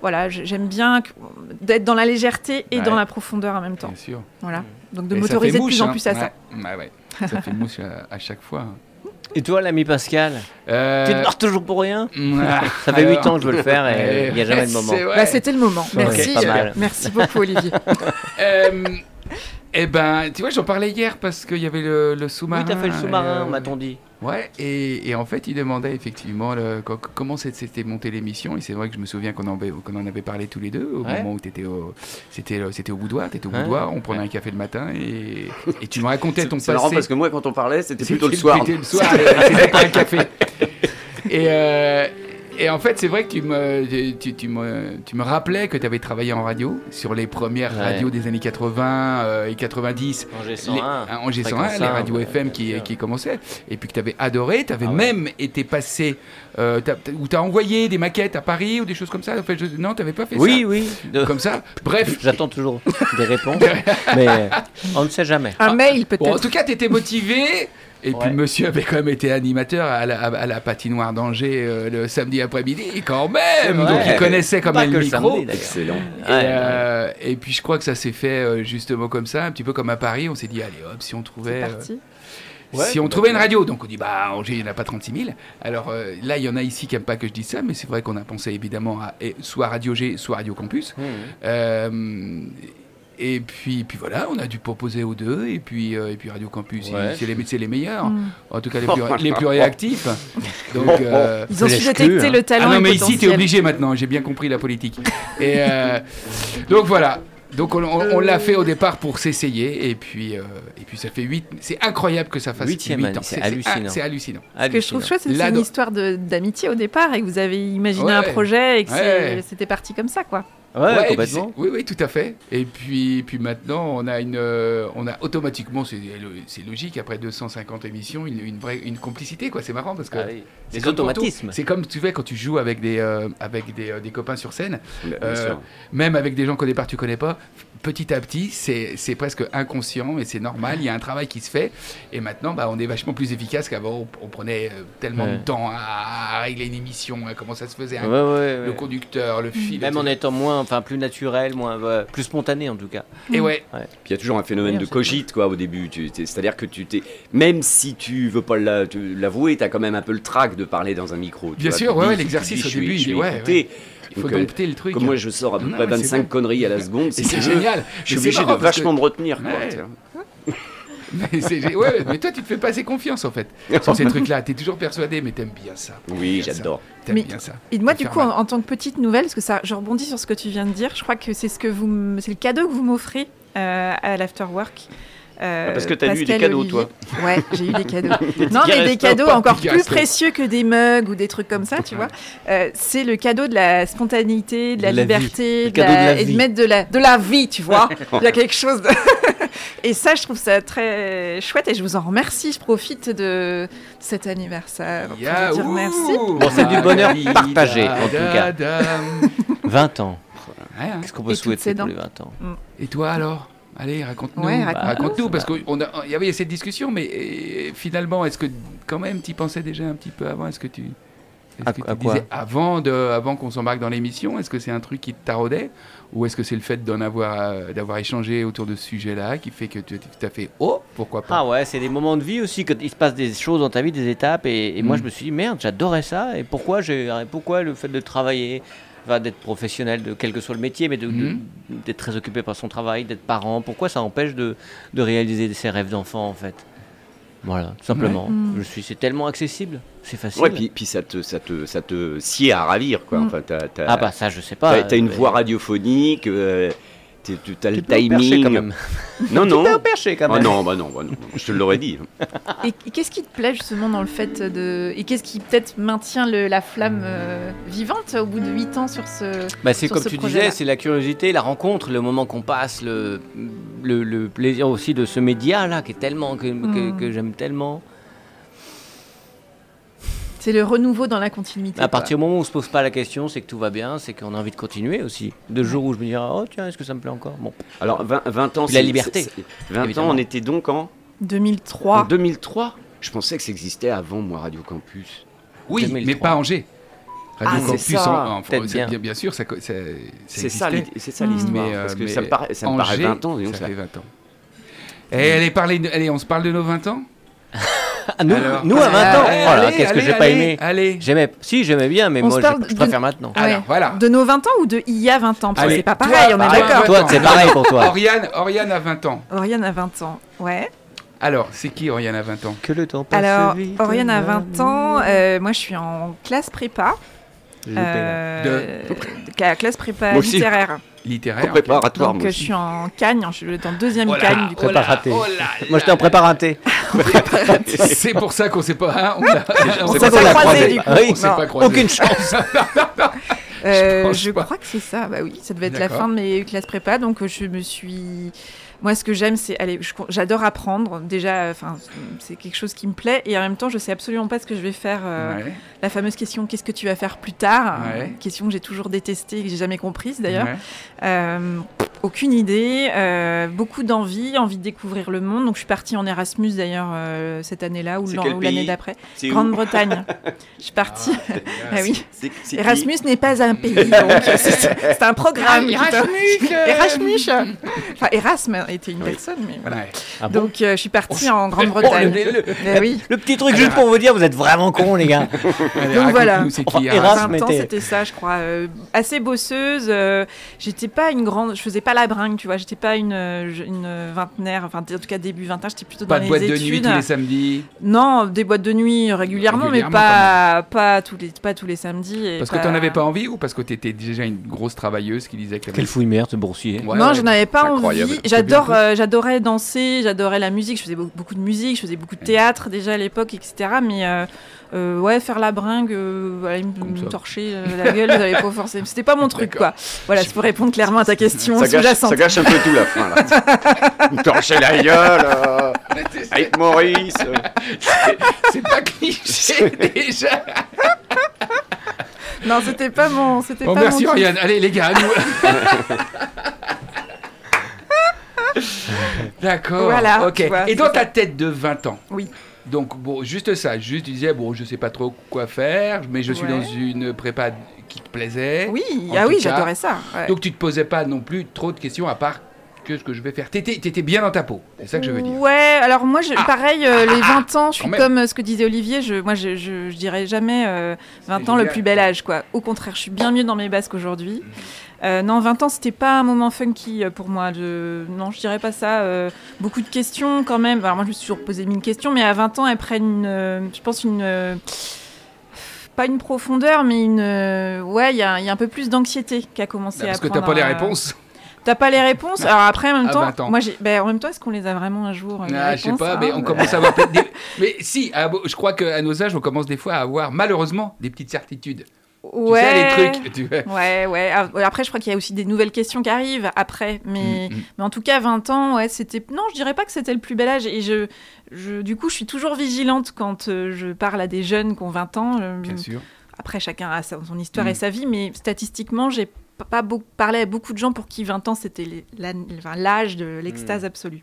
Speaker 5: voilà, j'aime bien d'être dans la légèreté et
Speaker 2: Ouais.
Speaker 5: dans la profondeur en même temps.
Speaker 2: Bien sûr.
Speaker 5: Voilà, donc de
Speaker 2: ça
Speaker 5: m'autoriser de plus en
Speaker 2: hein.
Speaker 5: plus à ça.
Speaker 2: Ouais, ouais, ouais. Ça fait mouche à, à chaque fois.
Speaker 1: Et toi, l'ami Pascal
Speaker 2: Euh,
Speaker 1: Tu te marres toujours pour rien?
Speaker 2: Ah,
Speaker 1: Ça fait 8
Speaker 2: alors,
Speaker 1: ans que je veux le faire et
Speaker 2: euh,
Speaker 1: il n'y a jamais le moment.
Speaker 5: Bah, C'était le moment. Merci.
Speaker 1: mal.
Speaker 5: Merci beaucoup, Olivier. <laughs>
Speaker 2: Euh, eh ben, tu vois, j'en parlais hier parce qu'il y avait le, le sous-marin.
Speaker 1: Oui, t'as fait le sous-marin,
Speaker 2: euh,
Speaker 1: m'a-t-on dit.
Speaker 2: Ouais, et, et en fait, il demandait effectivement le- comment c'est- s'était montée l'émission. Et c'est vrai que je me souviens qu'on en, avait- qu'on en avait parlé tous les deux au
Speaker 1: Ouais.
Speaker 2: moment où t'étais au, c'était, le- c'était au boudoir. T'étais au
Speaker 1: Ouais.
Speaker 2: boudoir, on prenait un café le matin et, et tu me racontais ton
Speaker 3: C'est
Speaker 2: passé.
Speaker 3: marrant parce que moi, quand on parlait, c'était plutôt le soir.
Speaker 2: C'était le soir, euh, c'était pas un café. <laughs> Et, euh, et en fait, c'est vrai que tu me, tu, tu me, tu me rappelais que tu avais travaillé en radio sur les premières
Speaker 1: Ouais.
Speaker 2: radios des années 80 euh, et 90.
Speaker 1: Angers
Speaker 2: Les,
Speaker 1: 101.
Speaker 2: hein, Angers 101,
Speaker 1: Fréquence
Speaker 2: les
Speaker 1: 1,
Speaker 2: radios
Speaker 1: ouais,
Speaker 2: FM qui, qui commençaient, et puis que tu avais adoré, tu avais
Speaker 1: Ah ouais.
Speaker 2: même été passé, euh, ou tu as envoyé des maquettes à Paris ou des choses comme ça. En fait, je- non, tu n'avais pas fait
Speaker 1: Oui,
Speaker 2: ça.
Speaker 1: oui. de-
Speaker 2: Comme ça. Bref. <laughs>
Speaker 1: J'attends toujours des réponses, <laughs> mais on ne sait jamais.
Speaker 5: Un mail, peut-être.
Speaker 2: Bon, en tout cas, tu étais motivé. Et puis
Speaker 1: Ouais.
Speaker 2: le monsieur avait quand même été animateur à la, à la patinoire d'Angers euh, le samedi après-midi, quand même. Donc il connaissait quand même le micro.
Speaker 1: samedi.
Speaker 3: Excellent.
Speaker 2: Et,
Speaker 1: Ouais,
Speaker 2: euh, et puis je crois que ça s'est fait euh, justement comme ça, un petit peu comme à Paris. On s'est dit, allez hop, si on trouvait,
Speaker 5: parti.
Speaker 1: Ouais,
Speaker 2: si on trouvait une radio, donc on dit, bah Angers, il n'y en a pas 36 000. Alors euh, là, il y en a ici qui n'aiment pas que je dise ça, mais c'est vrai qu'on a pensé évidemment à soit Radio G, soit Radio Campus.
Speaker 1: Mmh.
Speaker 2: Euh, et puis, puis voilà, on a dû proposer aux deux, et puis, euh, et puis Radio Campus,
Speaker 1: Ouais.
Speaker 2: c'est les, c'est les meilleurs,
Speaker 5: Mm.
Speaker 2: en tout cas les plus, les plus réactifs. <laughs> Donc, euh,
Speaker 5: Ils ont su détecter
Speaker 1: hein.
Speaker 5: le talent
Speaker 2: ah non, mais ici, t'es
Speaker 5: potentiel.
Speaker 2: obligé maintenant, j'ai bien compris la politique. Et euh, donc voilà. Donc on, on- on l'a fait au départ pour s'essayer et puis euh, et puis ça fait 8 c'est incroyable que ça fasse
Speaker 1: Huitième
Speaker 2: 8
Speaker 1: année,
Speaker 2: ans
Speaker 1: c'est hallucinant.
Speaker 2: c'est hallucinant.
Speaker 5: Ce que je trouve chouette, c'est que c'est une histoire d'amitié au départ et que vous avez imaginé
Speaker 2: Ouais.
Speaker 5: un projet et que
Speaker 2: Ouais.
Speaker 5: c'était parti comme ça, quoi.
Speaker 1: Ouais,
Speaker 2: Ouais, et puis
Speaker 1: complètement.
Speaker 2: Oui, oui, tout à fait. Et puis, puis maintenant, on a une, euh, on a automatiquement, c'est logique, après 250 émissions, une, une vraie, une complicité, quoi. C'est marrant parce que
Speaker 1: Ah oui. automatismes.
Speaker 2: C'est comme tu fais quand tu joues avec des, euh, avec des, euh, des copains sur scène, Euh, même avec des gens qu'au départ tu connais pas. Petit à petit, c'est presque inconscient, mais c'est normal. Il y a un travail qui se fait. Et maintenant, bah, on est vachement plus efficace qu'avant. On, on prenait tellement
Speaker 1: Ouais.
Speaker 2: de temps à, à régler une émission, à comment ça se faisait,
Speaker 1: Ouais,
Speaker 2: hein,
Speaker 1: ouais,
Speaker 2: le conducteur, le fil.
Speaker 1: Même en étant moins, enfin plus naturel, moins, ouais, plus spontané en tout cas.
Speaker 2: Et ouais,
Speaker 3: Puis il y a toujours un phénomène
Speaker 1: Ouais,
Speaker 3: de cogite quoi au début. C'est-à-dire que tu t'es, même si tu veux pas la- tu- l'avouer, tu as quand même un peu le trac de parler dans un micro. tu
Speaker 2: Bien
Speaker 3: vois.
Speaker 2: sûr, ouais, ouais, l'exercice au
Speaker 3: je
Speaker 2: début,
Speaker 3: je vais
Speaker 2: ouais,
Speaker 3: écouter.
Speaker 2: il faut
Speaker 3: Donc, euh,
Speaker 2: dompter le truc.
Speaker 3: Comme moi, je sors à peu près
Speaker 2: mais c'est
Speaker 3: 25
Speaker 2: vrai.
Speaker 3: conneries à la seconde.
Speaker 2: C'est génial.
Speaker 3: Je suis obligé de vachement me retenir. Quoi,
Speaker 2: Ouais. <laughs> Mais, c'est- ouais, mais toi, tu te fais pas assez confiance en fait sur ces trucs-là. T'es toujours persuadé, mais t'aimes bien ça.
Speaker 3: Oui, j'adore.
Speaker 2: T'aimes bien ça.
Speaker 5: Et moi, du coup, en, tant que petite nouvelle, parce que ça, je rebondis sur ce que tu viens de dire, je crois que c'est ce que vous, c'est le cadeau que vous m'offrez euh, à l'afterwork. Euh,
Speaker 3: Ah, parce que t'as eu des
Speaker 5: Pascal
Speaker 3: cadeaux,
Speaker 5: Olivier.
Speaker 3: toi.
Speaker 5: Ouais, j'ai eu des cadeaux. <laughs> non, mais des cadeaux encore plus précieux que des mugs ou des trucs comme ça, tu vois. <laughs> Euh, c'est le cadeau de la spontanéité, de la
Speaker 1: De la vie.
Speaker 5: liberté, de
Speaker 1: cadeau de la
Speaker 5: et de mettre de la, de la vie, tu vois. Il y a quelque chose. de- et ça, je trouve ça très chouette et je vous en remercie. Je profite de cet anniversaire pour vous dire merci.
Speaker 1: Bon, c'est du bonheur partagé, en tout cas.
Speaker 2: Dadam.
Speaker 1: 20 ans.
Speaker 2: Hein.
Speaker 1: Qu'est-ce qu'on peut
Speaker 5: Et
Speaker 1: souhaiter pour les 20 ans
Speaker 2: Et toi alors? Allez, raconte-nous.
Speaker 5: Ouais, raconte-nous.
Speaker 2: raconte-nous, parce qu'il y avait cette discussion, mais finalement, est-ce que quand même tu pensais déjà un petit peu avant? Est-ce que tu, est-ce
Speaker 1: À-
Speaker 2: que
Speaker 1: à
Speaker 2: tu
Speaker 1: quoi
Speaker 2: disais avant, de, avant qu'on s'embarque dans l'émission Est-ce que c'est un truc qui te taraudait Ou est-ce que c'est le fait d'en avoir, euh, d'avoir échangé autour de ce sujet-là qui fait que tu t'as fait Oh, pourquoi pas?
Speaker 1: Ah ouais, c'est des moments de vie aussi, quand il se passe des choses dans ta vie, des étapes. Et, et moi,
Speaker 2: Mm.
Speaker 1: je me suis dit, merde, j'adorais ça. Et pourquoi, j'ai, pourquoi le fait de travailler, enfin, d'être professionnel, de quel que soit le métier, mais de- de-
Speaker 2: Mm.
Speaker 1: d'être très occupé par son travail, d'être parent, pourquoi ça empêche de, de réaliser ses rêves d'enfant, en fait? Voilà, tout simplement.
Speaker 5: Ouais.
Speaker 1: Je suis, c'est tellement accessible, c'est facile.
Speaker 3: Ouais, puis, puis ça te, ça te, ça te sied à ravir quoi.
Speaker 5: Mm.
Speaker 3: Enfin, t'as, t'as-
Speaker 1: ah bah ça, je sais pas.
Speaker 3: t'as- t'as une
Speaker 1: mais-
Speaker 3: voix radiophonique. euh, tu as le timing.
Speaker 1: quand même.
Speaker 3: Non, <laughs> non.
Speaker 1: Tu percher quand
Speaker 3: Ah
Speaker 1: même.
Speaker 3: non, bah non, bah non, je te l'aurais dit.
Speaker 5: Et, et qu'est-ce qui te plaît justement dans le fait de. Et qu'est-ce qui peut-être maintient le- la flamme euh, vivante au bout de 8 ans sur ce.
Speaker 1: Bah, c'est comme
Speaker 5: ce
Speaker 1: tu disais, c'est la curiosité, la rencontre, le moment qu'on passe, le, le, le plaisir aussi de ce média là qui est tellement que, que-
Speaker 5: Mm.
Speaker 1: que j'aime tellement.
Speaker 5: C'est le renouveau dans la continuité.
Speaker 1: À
Speaker 5: quoi.
Speaker 1: partir du moment où on se pose pas la question, c'est que tout va bien, c'est qu'on a envie de continuer aussi. De jour où je me dirais oh tiens est-ce que ça me plaît encore? Bon,
Speaker 3: Alors, 20, 20 ans,
Speaker 1: Puis la
Speaker 3: c'est-
Speaker 1: liberté,
Speaker 3: c'est- c'est- 20
Speaker 1: évidemment.
Speaker 3: ans, on était donc en, en
Speaker 5: 2003.
Speaker 3: 2003. Je pensais que ça existait avant, moi, Radio Campus.
Speaker 2: Oui,
Speaker 1: 2003.
Speaker 2: mais pas Angers. Radio
Speaker 3: Ah,
Speaker 2: Campus,
Speaker 3: ça.
Speaker 2: en- en-
Speaker 1: bien.
Speaker 2: bien, bien sûr, ça, ça, ça
Speaker 3: C'est ça, l'histoire.
Speaker 2: Euh,
Speaker 3: parce que
Speaker 2: mais
Speaker 3: ça me paraît, ça me paraît
Speaker 2: Angers,
Speaker 3: 20 ans. disons,
Speaker 2: ça
Speaker 3: ça.
Speaker 2: fait 20 ans. Et allez, parlez- allez, on se parle de nos 20 ans?
Speaker 1: Ah, <laughs> nous,
Speaker 2: Alors
Speaker 1: nous à 20 ans.
Speaker 2: Allez,
Speaker 1: Oh là, qu'est-ce que j'ai pas aimé
Speaker 2: Allez.
Speaker 1: J'aimais, si j'aimais bien, mais
Speaker 5: On
Speaker 1: moi je,
Speaker 5: de-
Speaker 1: préfère maintenant.
Speaker 5: Ouais.
Speaker 2: Alors, voilà.
Speaker 5: De nos 20 ans ou de il y a 20 ans? Parce que
Speaker 2: Allez,
Speaker 5: c'est pas
Speaker 2: toi,
Speaker 5: pareil, on est d'accord.
Speaker 1: Toi, c'est pareil pour toi.
Speaker 2: Oriane, Oriane a 20 ans.
Speaker 5: Oriane a 20 ans, ouais.
Speaker 2: Alors, c'est qui Oriane a 20 ans?
Speaker 1: Que le temps passe
Speaker 5: Alors,
Speaker 1: vite,
Speaker 5: Oriane a
Speaker 1: ma
Speaker 5: 20 ans, euh, moi je suis en classe prépa. Euh, ca- classe prépa littéraire.
Speaker 2: Littéraire.
Speaker 3: Préparatoire,
Speaker 5: Donc
Speaker 3: moi
Speaker 5: je suis en Cagne, je suis en deuxième
Speaker 2: Oh là,
Speaker 5: Cagne du coup.
Speaker 2: oh là, oh là
Speaker 1: Moi j'étais en prépa raté. <laughs> <laughs>
Speaker 2: C'est pour ça qu'on sait pas. hein, on l'a- <laughs>
Speaker 5: On s'est
Speaker 2: s'est
Speaker 5: pas
Speaker 2: pas
Speaker 5: croisés. du coup.
Speaker 1: Oui,
Speaker 2: On s'est
Speaker 5: Non.
Speaker 2: pas croisés.
Speaker 1: Aucune chance.
Speaker 5: Euh,
Speaker 2: Je pense
Speaker 5: je
Speaker 2: pas.
Speaker 5: crois que c'est ça, bah oui, ça devait être la fin de mes classes prépa, donc euh, je me suis... Moi, ce que j'aime, c'est... Allez, j'adore apprendre, déjà, enfin, c'est quelque chose qui me plaît, et en même temps, je sais absolument pas ce que je vais faire. euh,
Speaker 2: Ouais,
Speaker 5: La fameuse question, qu'est-ce que tu vas faire plus tard?
Speaker 2: Ouais.
Speaker 5: Question que j'ai toujours détestée et que j'ai jamais comprise, d'ailleurs.
Speaker 2: ouais.
Speaker 5: Euh, aucune idée, euh, beaucoup d'envie, envie de découvrir le monde. Donc, je suis partie en Erasmus, d'ailleurs, euh, cette année-là, ou l'année d'après. Grande-Bretagne. <laughs> je suis partie... Ah oui.
Speaker 3: Qui?
Speaker 5: Erasmus n'est pas un pays, <laughs> c'est- un programme.
Speaker 2: Erasmus
Speaker 5: Erasmus Enfin, Erasme était une personne, mais voilà.
Speaker 2: Ouais.
Speaker 1: Ah bon
Speaker 5: Donc, euh, je suis partie en
Speaker 1: Oh,
Speaker 5: Grande-Bretagne.
Speaker 1: le, le- <laughs>
Speaker 5: oui.
Speaker 1: le petit truc juste pour vous dire, vous êtes vraiment cons les gars. <laughs>
Speaker 2: Allez,
Speaker 5: Donc voilà.
Speaker 2: raconte-nous, c'est qui
Speaker 1: Enfin,
Speaker 2: Erasmus
Speaker 1: Erasmus.
Speaker 5: 20 ans,
Speaker 1: était-
Speaker 5: c'était ça, je crois. euh, assez bosseuse. euh, j'étais pas une grande. Je faisais pas la bringue, tu vois. J'étais pas une, je- une vingtenaire. Enfin, en tout cas, début vingtaine, j'étais plutôt
Speaker 2: Pas
Speaker 5: dans
Speaker 2: de
Speaker 5: les
Speaker 2: boîte de
Speaker 5: études.
Speaker 2: nuit tous les samedis.
Speaker 5: Non, des boîtes de nuit régulièrement,
Speaker 2: Régulièrement,
Speaker 5: mais pas, pas, tous les, pas tous les samedis. et
Speaker 2: Parce que t'en avais pas envie ou parce que t'étais déjà une grosse travailleuse qui disait que
Speaker 1: Quelle fouille merde, ce boursier.
Speaker 2: Ouais,
Speaker 5: non,
Speaker 2: ouais.
Speaker 5: j'en avais pas envie.
Speaker 2: C'est
Speaker 5: J'adore, euh, j'adorais danser, j'adorais la musique. Je faisais beau- beaucoup de musique, je faisais beaucoup de théâtre déjà à l'époque, etc. Mais euh, euh, ouais, faire la bringue, euh, aller me, torcher la gueule, j'avais pas forcément. C'était pas mon truc, quoi. Voilà, c'est pour répondre clairement à ta question
Speaker 3: ça gâche,
Speaker 5: sous-jacente.
Speaker 3: ça gâche un peu tout la fin là. <laughs> Me torcher la gueule euh, avec Maurice.
Speaker 2: C'est pas cliché <laughs> déjà.
Speaker 5: Non, c'était pas mon, c'était
Speaker 2: Bon,
Speaker 5: pas
Speaker 2: merci
Speaker 5: mon.
Speaker 2: Allez les gars, à nous. <laughs> <laughs> D'accord.
Speaker 5: Voilà,
Speaker 2: Ok.
Speaker 5: tu vois,
Speaker 2: Et dans ta tête de 20 ans.
Speaker 5: Oui.
Speaker 2: Donc bon, juste ça. Juste tu disais bon, je sais pas trop quoi faire, mais je suis
Speaker 5: Ouais.
Speaker 2: dans une prépa qui te plaisait.
Speaker 5: Oui, ah oui, j'adorais ça. ouais.
Speaker 2: Donc tu te posais pas non plus trop de questions à part que ce que je vais faire. T'étais, t'étais bien dans ta peau. C'est ça que je veux dire.
Speaker 5: Ouais, alors moi, je,
Speaker 2: Ah.
Speaker 5: pareil, euh, les 20 ans, je suis comme euh, ce que disait Olivier, je, moi, je, je, je dirais jamais euh, 20 ans le plus bel âge, quoi. Au contraire, je suis bien mieux dans mes basques aujourd'hui.
Speaker 2: Mhm.
Speaker 5: Euh, non, 20 ans, c'était pas un moment funky euh, pour moi. Je, non, je dirais pas ça. euh, beaucoup de questions quand même. Alors moi, je me suis toujours posé mille questions, mais à 20 ans, elles prennent une, je pense une... pas une profondeur, mais une... ouais, il y a, il y a un peu plus d'anxiété qui a commencé
Speaker 2: Parce
Speaker 5: à
Speaker 2: que t'as pas les réponses.
Speaker 5: T'as pas les réponses. Alors après, en même temps,
Speaker 2: 20 ans.
Speaker 5: moi, ben, en même temps, est-ce qu'on les a vraiment un jour les
Speaker 2: Ah, je sais pas,
Speaker 5: hein
Speaker 2: mais on commence à avoir peut-être des... Mais si, à- je crois qu'à nos âges, on commence des fois à avoir malheureusement des petites certitudes.
Speaker 5: Ouais.
Speaker 2: Tu sais, les trucs. Tu vois.
Speaker 5: Ouais, ouais. Après, je crois qu'il y a aussi des nouvelles questions qui arrivent après. Mais,
Speaker 2: Mm, mm.
Speaker 5: mais en tout cas, 20 ans, ouais, c'était. Non, je dirais pas que c'était le plus bel âge. Et je, je, du coup, je suis toujours vigilante quand euh, je parle à des jeunes qui ont 20 ans. Euh,
Speaker 2: Bien sûr.
Speaker 5: Après, chacun a son histoire
Speaker 2: Mm.
Speaker 5: et sa vie, mais statistiquement, j'ai pas beaucoup parlé à beaucoup de gens pour qui 20 ans c'était l'âge de l'extase
Speaker 2: Mm.
Speaker 5: absolue.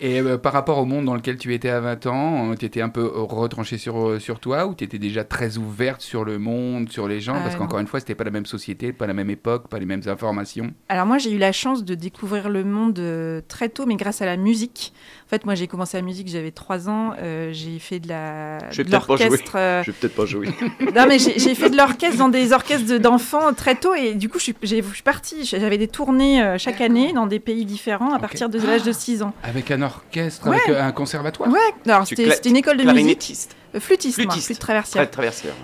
Speaker 2: Et euh, par rapport au monde dans lequel tu étais à 20 ans, tu étais un peu euh, retranché sur, euh, sur toi ou tu étais déjà très ouverte sur le monde, sur les gens?
Speaker 5: Euh,
Speaker 2: Parce qu'encore une fois, c'était pas la même société, pas la même époque, pas les mêmes informations.
Speaker 5: Alors moi, j'ai eu la chance de découvrir le monde euh, très tôt, mais grâce à la musique. En fait, moi, j'ai commencé la musique, j'avais 3 ans. euh, j'ai fait de la
Speaker 3: Je vais
Speaker 5: de
Speaker 3: peut-être pas jouer.
Speaker 5: l'orchestre. euh,
Speaker 3: Je vais peut-être pas jouer. <laughs>
Speaker 5: non, mais j'ai fait de l'orchestre dans des orchestres de- d'enfants très tôt, et du coup, je suis, j'ai- je suis partie. J'avais des tournées euh, chaque année dans des pays différents à partir de l'âge de 6 ans.
Speaker 2: Avec un orchestre,
Speaker 5: Ouais.
Speaker 2: avec un conservatoire
Speaker 5: Ouais. Alors c'était une école de musique,
Speaker 3: Clarinettiste.
Speaker 5: euh, flûtiste, moi,
Speaker 3: Flûtiste.
Speaker 5: flûte traversière.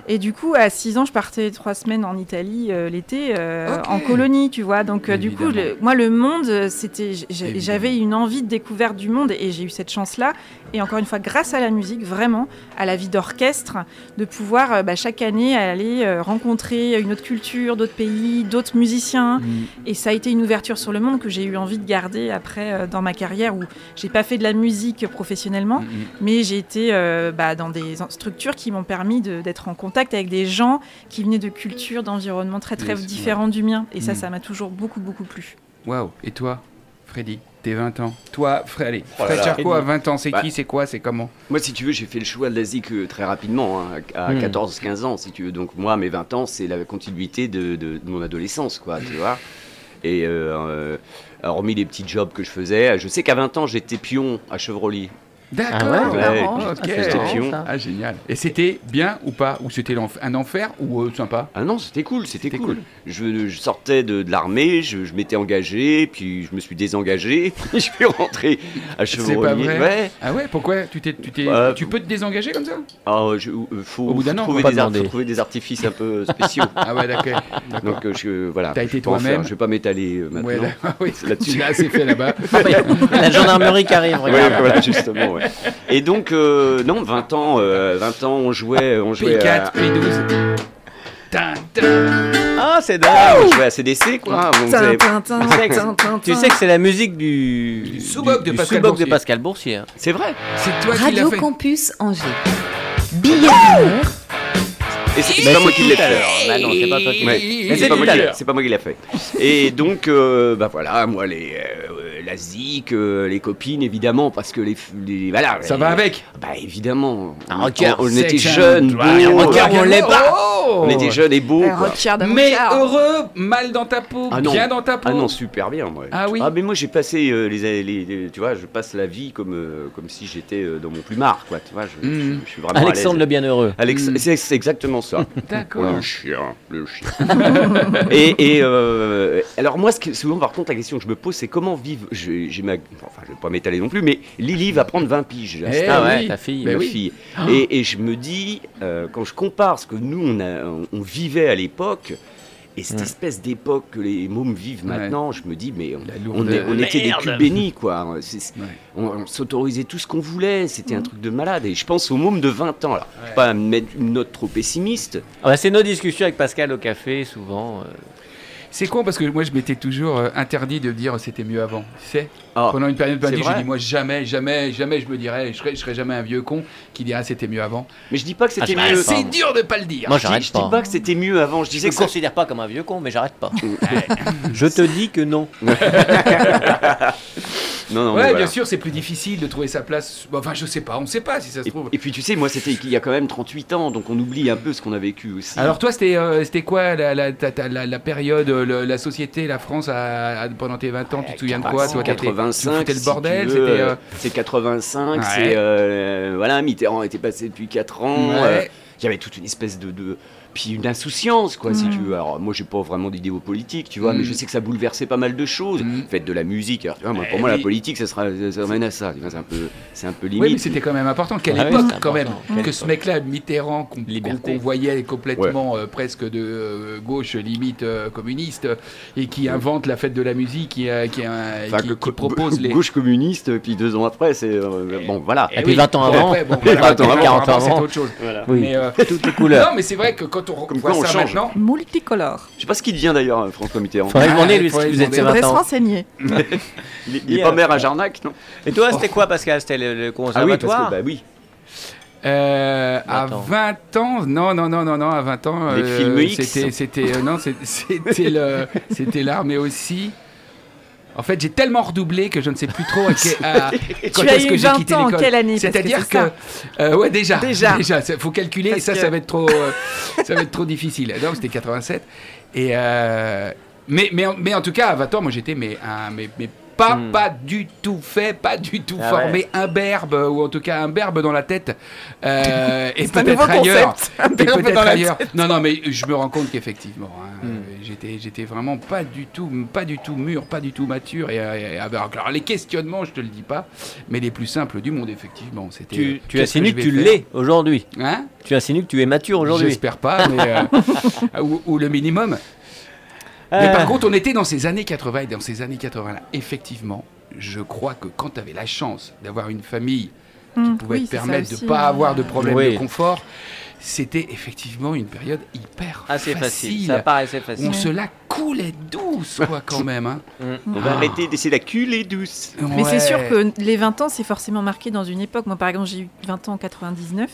Speaker 5: Et du coup, à 6 ans, je partais trois semaines en Italie euh, l'été, euh, en colonie, tu vois. Donc, du coup, le- moi, le monde, c'était, j'avais une envie de découverte du monde et j'ai eu cette chance-là. Et encore une fois, grâce à la musique, vraiment, à la vie d'orchestre, de pouvoir bah, chaque année aller rencontrer une autre culture, d'autres pays, d'autres musiciens.
Speaker 2: Mm.
Speaker 5: Et ça a été une ouverture sur le monde que j'ai eu envie de garder après dans ma carrière où j'ai pas fait de la musique professionnellement,
Speaker 2: Mm, mm.
Speaker 5: mais j'ai été bah, dans des structures qui m'ont permis d'être en contact avec des gens qui venaient de cultures, d'environnements très très
Speaker 2: Yes,
Speaker 5: différents du mien. Et ça,
Speaker 2: Mm.
Speaker 5: ça m'a toujours beaucoup beaucoup plu.
Speaker 2: Waouh. Et toi, Freddy, t'es 20 ans. Toi, Fred, allez,
Speaker 3: Oh là
Speaker 2: Fred. Charcot à 20 ans, c'est
Speaker 3: Bah.
Speaker 2: qui, c'est quoi, c'est comment
Speaker 3: Moi, si tu veux, j'ai fait le choix de l'Asie que très rapidement, hein, à
Speaker 1: Hmm.
Speaker 3: 14-15 ans, si tu veux. Donc, moi, mes 20 ans, c'est la continuité de, de- de mon adolescence, quoi, tu vois. Et euh, euh, hormis les petits jobs que je faisais, je sais qu'à 20 ans, j'étais pion à Chevrolet.
Speaker 2: D'accord.
Speaker 1: Ah ouais
Speaker 3: Ouais.
Speaker 1: Ah,
Speaker 3: Station.
Speaker 1: ça.
Speaker 2: Ah, génial. Et c'était bien ou pas Ou c'était un enfer ou euh, sympa
Speaker 3: Ah non, c'était cool, c'était cool.
Speaker 2: cool.
Speaker 3: Je, je sortais de, de l'armée, je, je m'étais engagé, puis je me suis désengagé, <laughs> je suis rentré à
Speaker 2: C'est
Speaker 3: Chevrolier.
Speaker 2: pas vrai
Speaker 3: Ouais.
Speaker 2: Ah ouais, pourquoi tu, t'es, tu, t'es-
Speaker 3: Bah,
Speaker 2: tu peux te désengager comme ça
Speaker 3: Ah, je- euh, faut,
Speaker 2: Au bout d'un an,
Speaker 3: trouver, des faut trouver des artifices un peu spéciaux. <laughs>
Speaker 2: Ah ouais, d'accord.
Speaker 3: Donc euh, je, voilà.
Speaker 2: T'as été toi-même
Speaker 3: Je vais pas m'étaler euh, maintenant.
Speaker 2: Ouais, <laughs> là- oui,
Speaker 3: Là-dessus.
Speaker 2: tu l'as assez fait là-bas.
Speaker 1: La gendarmerie qui arrive,
Speaker 3: Ouais,
Speaker 1: regarde.
Speaker 3: voilà, justement. Ouais. Et donc, euh, non, 20 ans, euh, 20 ans, on jouait, on jouait à,
Speaker 2: P4, P12. Tin, tin.
Speaker 1: Ah, c'est dingue
Speaker 3: on jouait à CDC, quoi. On
Speaker 5: Tin,
Speaker 3: faisait- <laughs>
Speaker 5: tin, tin,
Speaker 1: Tu sais que-
Speaker 5: tin, tin,
Speaker 1: Tu
Speaker 5: tin.
Speaker 1: sais que c'est la musique du,
Speaker 2: Du sous-boc de Pascal
Speaker 1: sous-boc
Speaker 2: Boursier.
Speaker 1: de Pascal Boursier.
Speaker 3: C'est vrai.
Speaker 2: C'est toi qui l'as
Speaker 4: Radio
Speaker 2: fait.
Speaker 4: Campus Angers. Billet d'humeur,
Speaker 3: Et c'est pas moi qui l'ai fait.
Speaker 1: Bah non, c'est pas toi qui fait.
Speaker 3: C'est pas, moi qui-
Speaker 1: l'heure.
Speaker 3: c'est pas moi qui l'a fait. Et donc, euh, bah voilà, moi, les, euh, la zik, euh, les copines, évidemment, parce que les. les voilà,
Speaker 2: Ça
Speaker 3: les-
Speaker 2: va avec?
Speaker 3: Bah évidemment.
Speaker 1: Un
Speaker 3: On-
Speaker 1: rocker,
Speaker 3: On,
Speaker 2: Sex
Speaker 3: était
Speaker 2: and
Speaker 3: jeunes, beaux,
Speaker 1: Un rocker, on l'est pas.
Speaker 2: Oh
Speaker 3: On était jeunes et beaux.
Speaker 2: Mais heureux, mal dans ta peau,
Speaker 3: Ah
Speaker 2: bien dans ta peau.
Speaker 3: Ah non, super bien, moi.
Speaker 2: Ah oui.
Speaker 3: Ah, mais moi, j'ai passé euh, les, Tu vois, je passe la vie comme, euh, comme si j'étais euh, dans mon plumard, quoi. Tu vois, je, je- je suis vraiment.
Speaker 1: Alexandre le Bienheureux.
Speaker 3: Alex,
Speaker 2: Mm.
Speaker 3: c'est, c'est exactement ça.
Speaker 2: D'accord.
Speaker 3: Le chien, le chien. <laughs> et et, euh, alors moi, ce que, souvent par contre, la question que je me pose, c'est comment vivre. je- J'ai ma, enfin, je vais pas m'étaler non plus, mais Lily va prendre 20 piges.
Speaker 2: Eh
Speaker 3: c'est
Speaker 1: Ah
Speaker 2: oui.
Speaker 1: ouais, ta fille.
Speaker 2: Ben
Speaker 3: ma
Speaker 2: oui.
Speaker 3: fille. Et, et je me dis, euh, quand je compare ce que nous on, a, on, on vivait à l'époque. Et cette
Speaker 1: Mm.
Speaker 3: espèce d'époque que les mômes vivent
Speaker 2: Ouais.
Speaker 3: maintenant, je me dis, mais on,
Speaker 2: La
Speaker 3: on,
Speaker 2: lourdeur.
Speaker 3: est- on était des culs bénis, quoi.
Speaker 2: Ouais.
Speaker 3: on, on s'autorisait tout ce qu'on voulait, c'était un truc de malade. Et je pense aux mômes de 20 ans. Alors,
Speaker 2: Ouais.
Speaker 3: pas mettre une note trop pessimiste,
Speaker 1: Ah bah, c'est nos discussions avec Pascal au café, souvent. euh.
Speaker 2: C'est con parce que moi je m'étais toujours euh, interdit de dire c'était mieux avant. Tu sais
Speaker 3: Ah,
Speaker 2: Pendant une période de
Speaker 3: c'est vrai
Speaker 2: dit moi jamais, jamais, jamais je me dirais, je serais, je serais jamais un vieux con qui dirait c'était mieux avant.
Speaker 3: Mais je dis pas que c'était
Speaker 1: Ah,
Speaker 3: mieux.
Speaker 1: je-
Speaker 2: C'est dur de pas le dire.
Speaker 1: Moi,
Speaker 3: Je
Speaker 1: j'arrête
Speaker 3: dis- je
Speaker 1: pas.
Speaker 3: dis pas que c'était mieux avant. Je
Speaker 1: Je
Speaker 3: disais
Speaker 1: ne
Speaker 3: que ça-
Speaker 1: considère pas comme un vieux con, mais j'arrête pas. <laughs> Je te dis que non. <laughs>
Speaker 3: Non, non,
Speaker 2: ouais, bien sûr, c'est plus difficile de trouver sa place. Enfin, je sais pas, on sait pas si ça se
Speaker 3: Et,
Speaker 2: trouve.
Speaker 3: et puis tu sais, moi c'était il y a quand même 38 ans, donc on oublie un peu ce qu'on a vécu aussi.
Speaker 2: Alors toi, c'était euh, c'était quoi la, la, période, le- la société, la France a- a- pendant tes 20 ans Tu te souviens de quoi Toi, t'étais-
Speaker 3: 85,
Speaker 2: tu foutais le bordel C'était
Speaker 3: veux,
Speaker 2: euh,
Speaker 3: c'est 85,
Speaker 2: Ouais.
Speaker 3: c'est euh, voilà, Mitterrand était passé depuis 4 ans.
Speaker 2: Ouais.
Speaker 3: euh, avait toute une espèce de, de puis une insouciance quoi, si
Speaker 5: Mm.
Speaker 3: tu veux. Alors moi j'ai pas vraiment d'idéaux politiques, tu vois,
Speaker 2: Mm.
Speaker 3: mais je sais que ça bouleversait pas mal de choses.
Speaker 2: Mm.
Speaker 3: Faites de la musique. Alors, tu vois, moi,
Speaker 2: Eh
Speaker 3: pour moi
Speaker 2: oui.
Speaker 3: la politique ça sera ça ramène à ça. C'est un peu c'est un peu
Speaker 2: Oui, mais
Speaker 3: limite.
Speaker 2: c'était quand même important. Quelle
Speaker 1: Ah
Speaker 2: époque, quand même,
Speaker 1: important.
Speaker 2: Que ce mec-là, Mitterrand, qu'on voyait complètement euh, presque de euh, gauche, limite euh, communiste, et qui invente la fête de la musique, qui, euh, qui, euh,
Speaker 3: Enfin,
Speaker 2: qui-
Speaker 3: que-
Speaker 2: qui propose les.
Speaker 3: gauche communiste, puis deux ans après, c'est euh, bon voilà.
Speaker 2: Eh
Speaker 1: Et puis 20 ans avant.
Speaker 2: après, bon, <laughs>
Speaker 3: Et
Speaker 2: voilà,
Speaker 3: 20 ans avant,
Speaker 1: 40 ans
Speaker 2: c'est autre chose. Mais,
Speaker 1: toutes les couleurs.
Speaker 2: non, mais c'est vrai que quand on
Speaker 3: Comme
Speaker 2: voit
Speaker 3: quoi, on
Speaker 2: ça
Speaker 3: change.
Speaker 2: maintenant,
Speaker 5: Multicolore.
Speaker 3: Je sais pas ce qu'il devient d'ailleurs euh, François Mitterrand.
Speaker 1: Faudrait
Speaker 2: Ah,
Speaker 1: demander lui ce
Speaker 2: faudrait
Speaker 1: qu'il faisait de ses
Speaker 2: demander.
Speaker 5: Faudrait
Speaker 1: 20
Speaker 5: se
Speaker 1: ans.
Speaker 5: renseigner. <laughs>
Speaker 3: Il est, il est
Speaker 1: Yeah.
Speaker 3: pas maire à Jarnac, non?
Speaker 1: Et toi, c'était quoi, Pascal? C'était le, le
Speaker 3: Ah oui, parce
Speaker 1: conservatoire?
Speaker 3: que bah oui.
Speaker 2: Euh, à
Speaker 1: 20 ans.
Speaker 2: 20 ans, non, non, non, non, non, à 20 ans,
Speaker 3: Les
Speaker 2: euh,
Speaker 3: films X.
Speaker 2: c'était, c'était, euh, non, c'est- <laughs> c'était le, c'était l'art, mais aussi. En fait, j'ai tellement redoublé que je ne sais plus trop à quel- à- <laughs> quand
Speaker 5: Tu as
Speaker 2: est-ce
Speaker 5: eu
Speaker 2: que j'ai
Speaker 5: 20
Speaker 2: quitté l'école.
Speaker 5: quelle année? Que
Speaker 2: C'est-à-dire
Speaker 5: c'est
Speaker 2: que,
Speaker 5: ça.
Speaker 2: euh, ouais, déjà,
Speaker 5: Déjà. <laughs>
Speaker 2: déjà, faut calculer,
Speaker 5: Parce
Speaker 2: et ça,
Speaker 5: que-
Speaker 2: ça va être trop, euh, <laughs> ça va être trop difficile. Non, c'était 87, et euh, mais, mais, en- mais en tout cas, à 20 ans, moi, j'étais mais un, mais, mais pas,
Speaker 1: Hmm.
Speaker 2: pas du tout fait, pas du tout
Speaker 1: Ah
Speaker 2: formé,
Speaker 1: ouais.
Speaker 2: imberbe, ou en tout cas imberbe dans la tête, euh, et peut-être
Speaker 5: nouveau
Speaker 2: ailleurs.
Speaker 5: concept.
Speaker 2: Et peut-être
Speaker 5: dans la
Speaker 2: ailleurs. Non, non, mais je me rends compte qu'effectivement, hein,
Speaker 1: Hmm.
Speaker 2: euh, j'étais, j'étais vraiment pas du tout, pas du tout mûr, pas du tout mature. Et, euh, et- alors, alors, les questionnements, je te le dis pas, mais les plus simples du monde, effectivement, c'était.
Speaker 1: Tu,
Speaker 2: euh,
Speaker 1: tu insinues que tu l'es aujourd'hui.
Speaker 2: Hein
Speaker 1: Tu insinues que tu es mature aujourd'hui.
Speaker 2: J'espère pas, mais euh, <laughs> ou, ou le minimum. Mais
Speaker 1: Euh,
Speaker 2: par contre, on était dans ces années 80 et dans ces années 80-là, effectivement, je crois que quand tu avais la chance d'avoir une famille qui
Speaker 5: Hum,
Speaker 2: pouvait
Speaker 5: oui,
Speaker 2: te permettre de ne pas
Speaker 5: euh,
Speaker 2: avoir de problème
Speaker 1: Oui.
Speaker 2: de confort, c'était effectivement une période hyper
Speaker 1: assez facile.
Speaker 2: facile.
Speaker 1: Ça paraissait facile.
Speaker 2: On se la coulait douce, <laughs> quoi, quand même. hein.
Speaker 3: On va arrêter d'essayer la culer douce.
Speaker 5: Mais c'est sûr que les 20 ans, c'est forcément marqué dans une époque. Moi, par exemple, j'ai eu 20 ans en 99.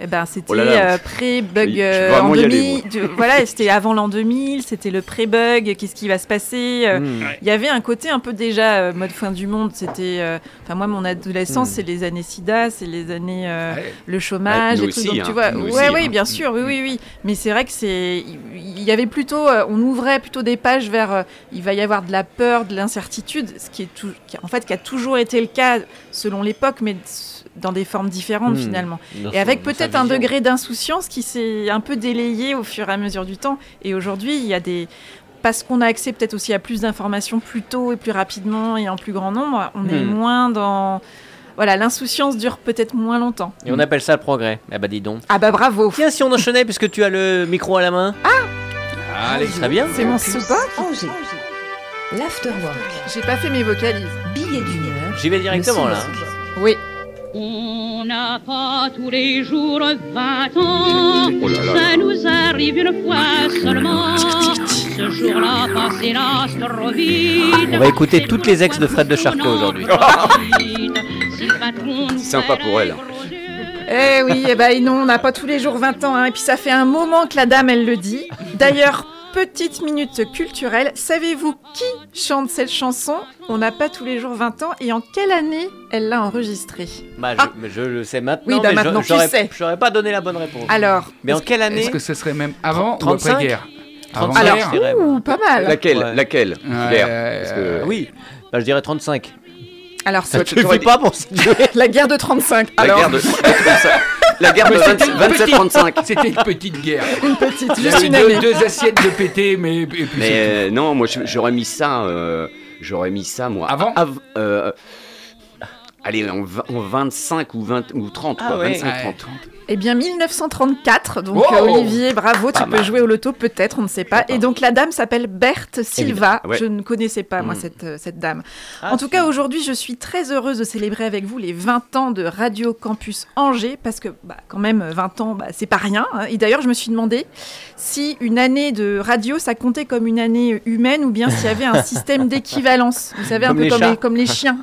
Speaker 5: Eh ben, c'était
Speaker 3: Oh
Speaker 5: euh, pré-bug euh, en
Speaker 3: y aller,
Speaker 5: 2000. de- voilà, c'était avant l'an 2000, c'était le pré-bug, qu'est-ce qui va se passer euh,
Speaker 1: Hmm.
Speaker 5: Il y avait un côté un peu déjà euh, mode fin du monde. C'était, euh, enfin moi, mon adolescence,
Speaker 1: Mm.
Speaker 5: c'est les années SIDA, c'est les années euh,
Speaker 2: Ouais.
Speaker 5: le chômage,
Speaker 3: Ouais, aussi,
Speaker 5: Donc tu
Speaker 3: hein,
Speaker 5: vois,
Speaker 3: nous
Speaker 5: ouais,
Speaker 3: aussi,
Speaker 5: oui,
Speaker 3: hein.
Speaker 5: bien sûr, oui, oui, oui. Mais c'est vrai que c'est, il y avait plutôt, euh, on ouvrait plutôt des pages vers, euh, il va y avoir de la peur, de l'incertitude, ce qui est tout, qui, en fait, qui a toujours été le cas selon l'époque, mais dans des formes différentes
Speaker 1: Hmm.
Speaker 5: finalement. Et avec peut-être un degré d'insouciance qui s'est un peu délayé au fur et à mesure du temps. Et aujourd'hui, il y a des. Parce qu'on a accès peut-être aussi à plus d'informations plus tôt et plus rapidement et en plus grand nombre, on est
Speaker 1: Hmm.
Speaker 5: moins dans. Voilà, l'insouciance dure peut-être moins longtemps.
Speaker 1: Et on appelle ça le progrès. Eh bah dis donc.
Speaker 5: Ah bah bravo
Speaker 1: Tiens, si on enchaînait, puisque tu as le micro à la main.
Speaker 2: Allez,
Speaker 1: Très bien.
Speaker 5: C'est mon soupa
Speaker 4: Angers. L'afterwork.
Speaker 5: J'ai pas fait mes vocalises.
Speaker 4: Billet d'une heure.
Speaker 1: J'y vais directement là.
Speaker 5: Oui.
Speaker 6: On n'a pas tous les jours 20 ans.
Speaker 3: Oh là là
Speaker 6: Ça nous arrive une fois seulement. Ce jour-là passé là, c'est trop vite.
Speaker 1: On va écouter toutes les ex de Fred de Charcot aujourd'hui.
Speaker 3: C'est sympa pour elle.
Speaker 5: Eh oui, eh ben non, on n'a pas tous les jours 20 ans. hein. Et puis ça fait un moment que la dame, elle le dit. D'ailleurs, petite minute culturelle. Savez-vous qui chante cette chanson? On n'a pas tous les jours 20 ans. Et en quelle année elle l'a enregistrée?
Speaker 1: Bah, je,
Speaker 5: Ah.
Speaker 1: mais je le sais maintenant.
Speaker 5: Oui, bah
Speaker 1: mais je-
Speaker 5: maintenant,
Speaker 1: j'aurais-
Speaker 5: sais.
Speaker 1: J'aurais pas donné la bonne réponse.
Speaker 5: Alors,
Speaker 1: mais en quelle année
Speaker 2: Est-ce que ce serait même avant ou
Speaker 1: 35?
Speaker 2: après guerre? Avant
Speaker 1: 35.
Speaker 2: guerre
Speaker 1: je dirais.
Speaker 5: ouh, pas mal.
Speaker 3: Laquelle
Speaker 1: Ouais.
Speaker 3: Laquelle
Speaker 2: Ouais,
Speaker 3: que-
Speaker 2: euh,
Speaker 1: Oui, bah, je dirais 35.
Speaker 5: Alors,
Speaker 1: Ça suffit pas pour <laughs>
Speaker 5: la guerre de 35.
Speaker 3: La
Speaker 5: Alors,
Speaker 3: guerre de, la guerre de
Speaker 2: Mais c'était une
Speaker 3: 27-35.
Speaker 2: C'était une petite guerre. <laughs>
Speaker 5: une petite,
Speaker 2: Il y
Speaker 5: juste
Speaker 2: a eu
Speaker 5: une
Speaker 2: deux,
Speaker 5: année.
Speaker 2: deux assiettes de pété, mais et puis c'est
Speaker 3: Mais euh, non, moi j'aurais mis ça. euh, j'aurais mis ça moi.
Speaker 2: Avant
Speaker 3: av- euh, Allez, en, v- en 25 ou 20 ou 30
Speaker 1: Ah
Speaker 3: quoi,
Speaker 1: ouais.
Speaker 3: 25
Speaker 2: Ouais.
Speaker 3: 30.
Speaker 5: Eh bien, 1934. Donc,
Speaker 2: Oh
Speaker 5: euh, Olivier, bravo, tu
Speaker 2: Pas
Speaker 5: peux
Speaker 2: mal.
Speaker 5: jouer au loto, peut-être, on ne sait pas. Et donc, la dame s'appelle Berthe Silva.
Speaker 3: Ouais.
Speaker 5: Je ne connaissais pas, moi,
Speaker 3: Mm.
Speaker 5: cette, euh, cette dame.
Speaker 1: Ah,
Speaker 5: en tout cas, aujourd'hui, je suis très heureuse de célébrer avec vous les 20 ans de Radio Campus Angers, parce que, bah, quand même, 20 ans, bah, c'est pas rien. hein. Et d'ailleurs, je me suis demandé si une année de radio, ça comptait comme une année humaine, ou bien s'il y avait un <laughs> système d'équivalence. Vous savez, un
Speaker 1: Comme
Speaker 5: peu
Speaker 1: les
Speaker 5: comme les, comme les chiens.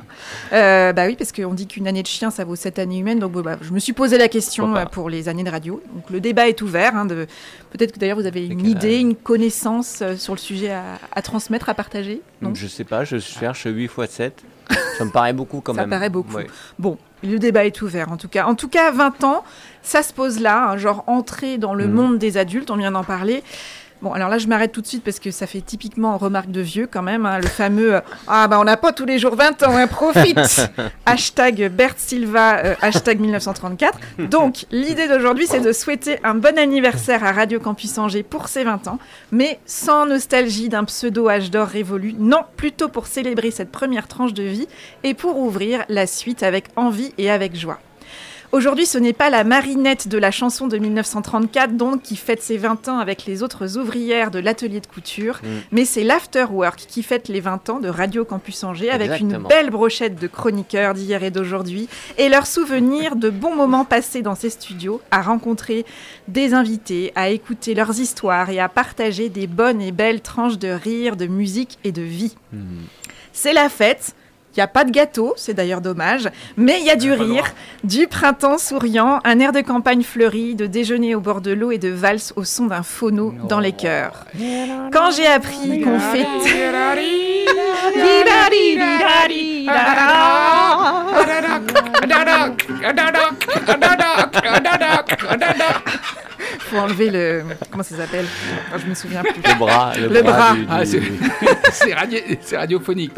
Speaker 5: Euh, bah oui, parce qu'on dit qu'une année de chien, ça vaut 7 années humaines. Donc, bah, je me suis posé la question
Speaker 1: Pourquoi
Speaker 5: euh, pour les années de radio. Donc, le débat est ouvert. hein, de... Peut-être que d'ailleurs, vous avez une idée, une connaissance euh, sur le sujet à, à transmettre, à partager? Non?
Speaker 1: Je sais pas, je cherche 8 x 7. Ça me paraît beaucoup quand
Speaker 5: Ça
Speaker 1: même.
Speaker 5: paraît beaucoup.
Speaker 1: Ouais.
Speaker 5: Bon, le débat est ouvert en tout cas. En tout cas, 20 ans, ça se pose là, un genre entrer dans le
Speaker 1: Mhm.
Speaker 5: monde des adultes, on vient d'en parler. Bon, alors là, je m'arrête tout de suite parce que ça fait typiquement remarque de vieux quand même, hein, le fameux euh, Ah, bah on n'a pas tous les jours 20 ans, hein, profite <laughs> Hashtag Bert Silva, euh, hashtag 1934. Donc, l'idée d'aujourd'hui, c'est de souhaiter un bon anniversaire à Radio Campus Angers pour ses 20 ans, mais sans nostalgie d'un pseudo âge d'or révolu. Non, plutôt pour célébrer cette première tranche de vie et pour ouvrir la suite avec envie et avec joie. Aujourd'hui, ce n'est pas la marinette de la chanson de 1934, donc, qui fête ses 20 ans avec les autres ouvrières de l'atelier de couture,
Speaker 1: Mm.
Speaker 5: mais c'est l'Afterwork qui fête les 20 ans de Radio Campus Angers avec une belle brochette de chroniqueurs d'hier et d'aujourd'hui et leurs souvenirs de bons moments passés dans ces studios, à rencontrer des invités, à écouter leurs histoires et à partager des bonnes et belles tranches de rire, de musique et de vie.
Speaker 1: Hmm.
Speaker 5: C'est la fête. Il n'y a pas de gâteau, c'est d'ailleurs dommage, mais il y a du rire, du printemps souriant, un air de campagne fleuri, de déjeuner au bord de l'eau et de valse au son d'un phono dans les cœurs. Quand j'ai appris qu'on fêtait... Faut enlever le... Comment ça s'appelle? Oh, Je me souviens plus.
Speaker 1: Le bras. Le,
Speaker 5: Le bras.
Speaker 1: du-
Speaker 2: Ah, c'est <laughs> c'est radio- c'est radiophonique.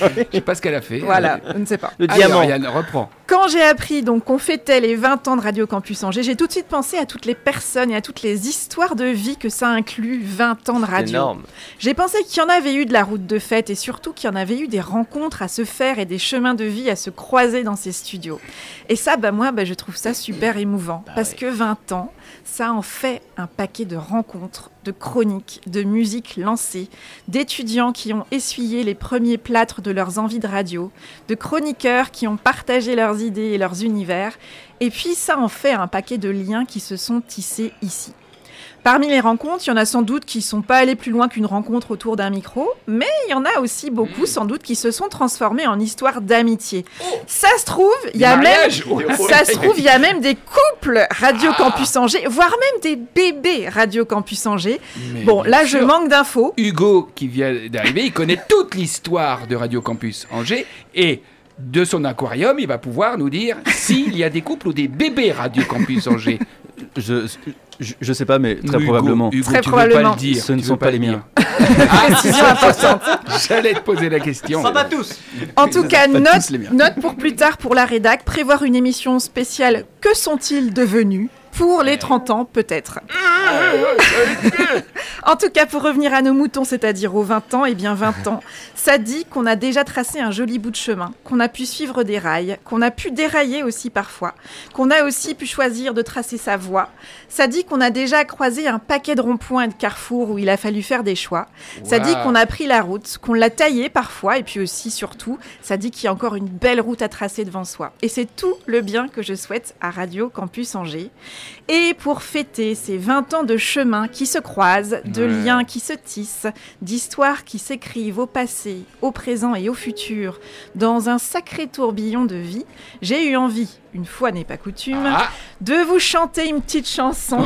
Speaker 2: Je sais pas ce qu'elle a fait.
Speaker 5: Voilà, je ne sais pas.
Speaker 1: le
Speaker 2: Allez,
Speaker 1: diamant.
Speaker 2: Ariane, reprends.
Speaker 5: Quand j'ai appris donc qu'on fêtait les 20 ans de Radio Campus Angers, j'ai tout de suite pensé à toutes les personnes et à toutes les histoires de vie que ça inclut 20 ans de radio.
Speaker 1: énorme.
Speaker 5: J'ai pensé qu'il y en avait eu de la route de fête et surtout qu'il y en avait eu des rencontres à se faire et des chemins de vie à se croiser dans ces studios. Et ça, bah moi, bah, je trouve ça super émouvant
Speaker 1: Bah
Speaker 5: parce
Speaker 1: oui.
Speaker 5: que 20 ans, ça en fait un paquet de rencontres, de chroniques, de musique lancée, d'étudiants qui ont essuyé les premiers plâtres de leurs envies de radio, de chroniqueurs qui ont partagé leurs idées et leurs univers. Et puis ça en fait un paquet de liens qui se sont tissés ici. Parmi les rencontres, il y en a sans doute qui sont pas allés plus loin qu'une rencontre autour d'un micro, mais il y en a aussi beaucoup sans doute qui se sont transformés en histoires d'amitié. Ça se trouve, il y a même
Speaker 2: Oh.
Speaker 5: ça se trouve, il y a même des couples Radio Campus Angers, voire même des bébés Radio Campus Angers.
Speaker 2: Mais
Speaker 5: Bon, là, je
Speaker 2: sûr.
Speaker 5: manque d'infos.
Speaker 2: Hugo, qui vient d'arriver, il connaît toute l'histoire de Radio Campus Angers et de son aquarium, il va pouvoir nous dire s'il y a des couples ou des bébés Radio Campus Angers.
Speaker 1: Je,
Speaker 7: Je, je sais pas, mais très
Speaker 2: Hugo,
Speaker 7: probablement.
Speaker 2: Hugo,
Speaker 5: Très
Speaker 2: tu
Speaker 5: probablement.
Speaker 2: Veux pas le dire,
Speaker 7: Ce ne sont pas les
Speaker 2: le
Speaker 7: miens.
Speaker 5: Précision importante.
Speaker 2: J'allais te poser la question.
Speaker 1: pas tous
Speaker 5: En tout cas, note, note pour plus tard pour la rédac, prévoir une émission spéciale Que sont-ils devenus pour les 30 ans, peut-être. <laughs> en tout cas, pour revenir à nos moutons, c'est-à-dire aux 20 ans, et bien 20 ans, ça dit qu'on a déjà tracé un joli bout de chemin, qu'on a pu suivre des rails, qu'on a pu dérailler aussi parfois, qu'on a aussi pu choisir de tracer sa voie. Ça dit qu'on a déjà croisé un paquet de ronds-points et de carrefours où il a fallu faire des choix. Ça dit qu'on a pris la route, qu'on l'a taillée parfois, et puis aussi, surtout, ça dit qu'il y a encore une belle route à tracer devant soi. Et c'est tout le bien que je souhaite à Radio Campus Angers. Et pour fêter ces 20 ans de chemin qui se croisent, de
Speaker 2: Ouais.
Speaker 5: liens qui se tissent, d'histoires qui s'écrivent au passé, au présent et au futur, dans un sacré tourbillon de vie, j'ai eu envie, une fois n'est pas coutume,
Speaker 2: Ah.
Speaker 5: de vous chanter une petite chanson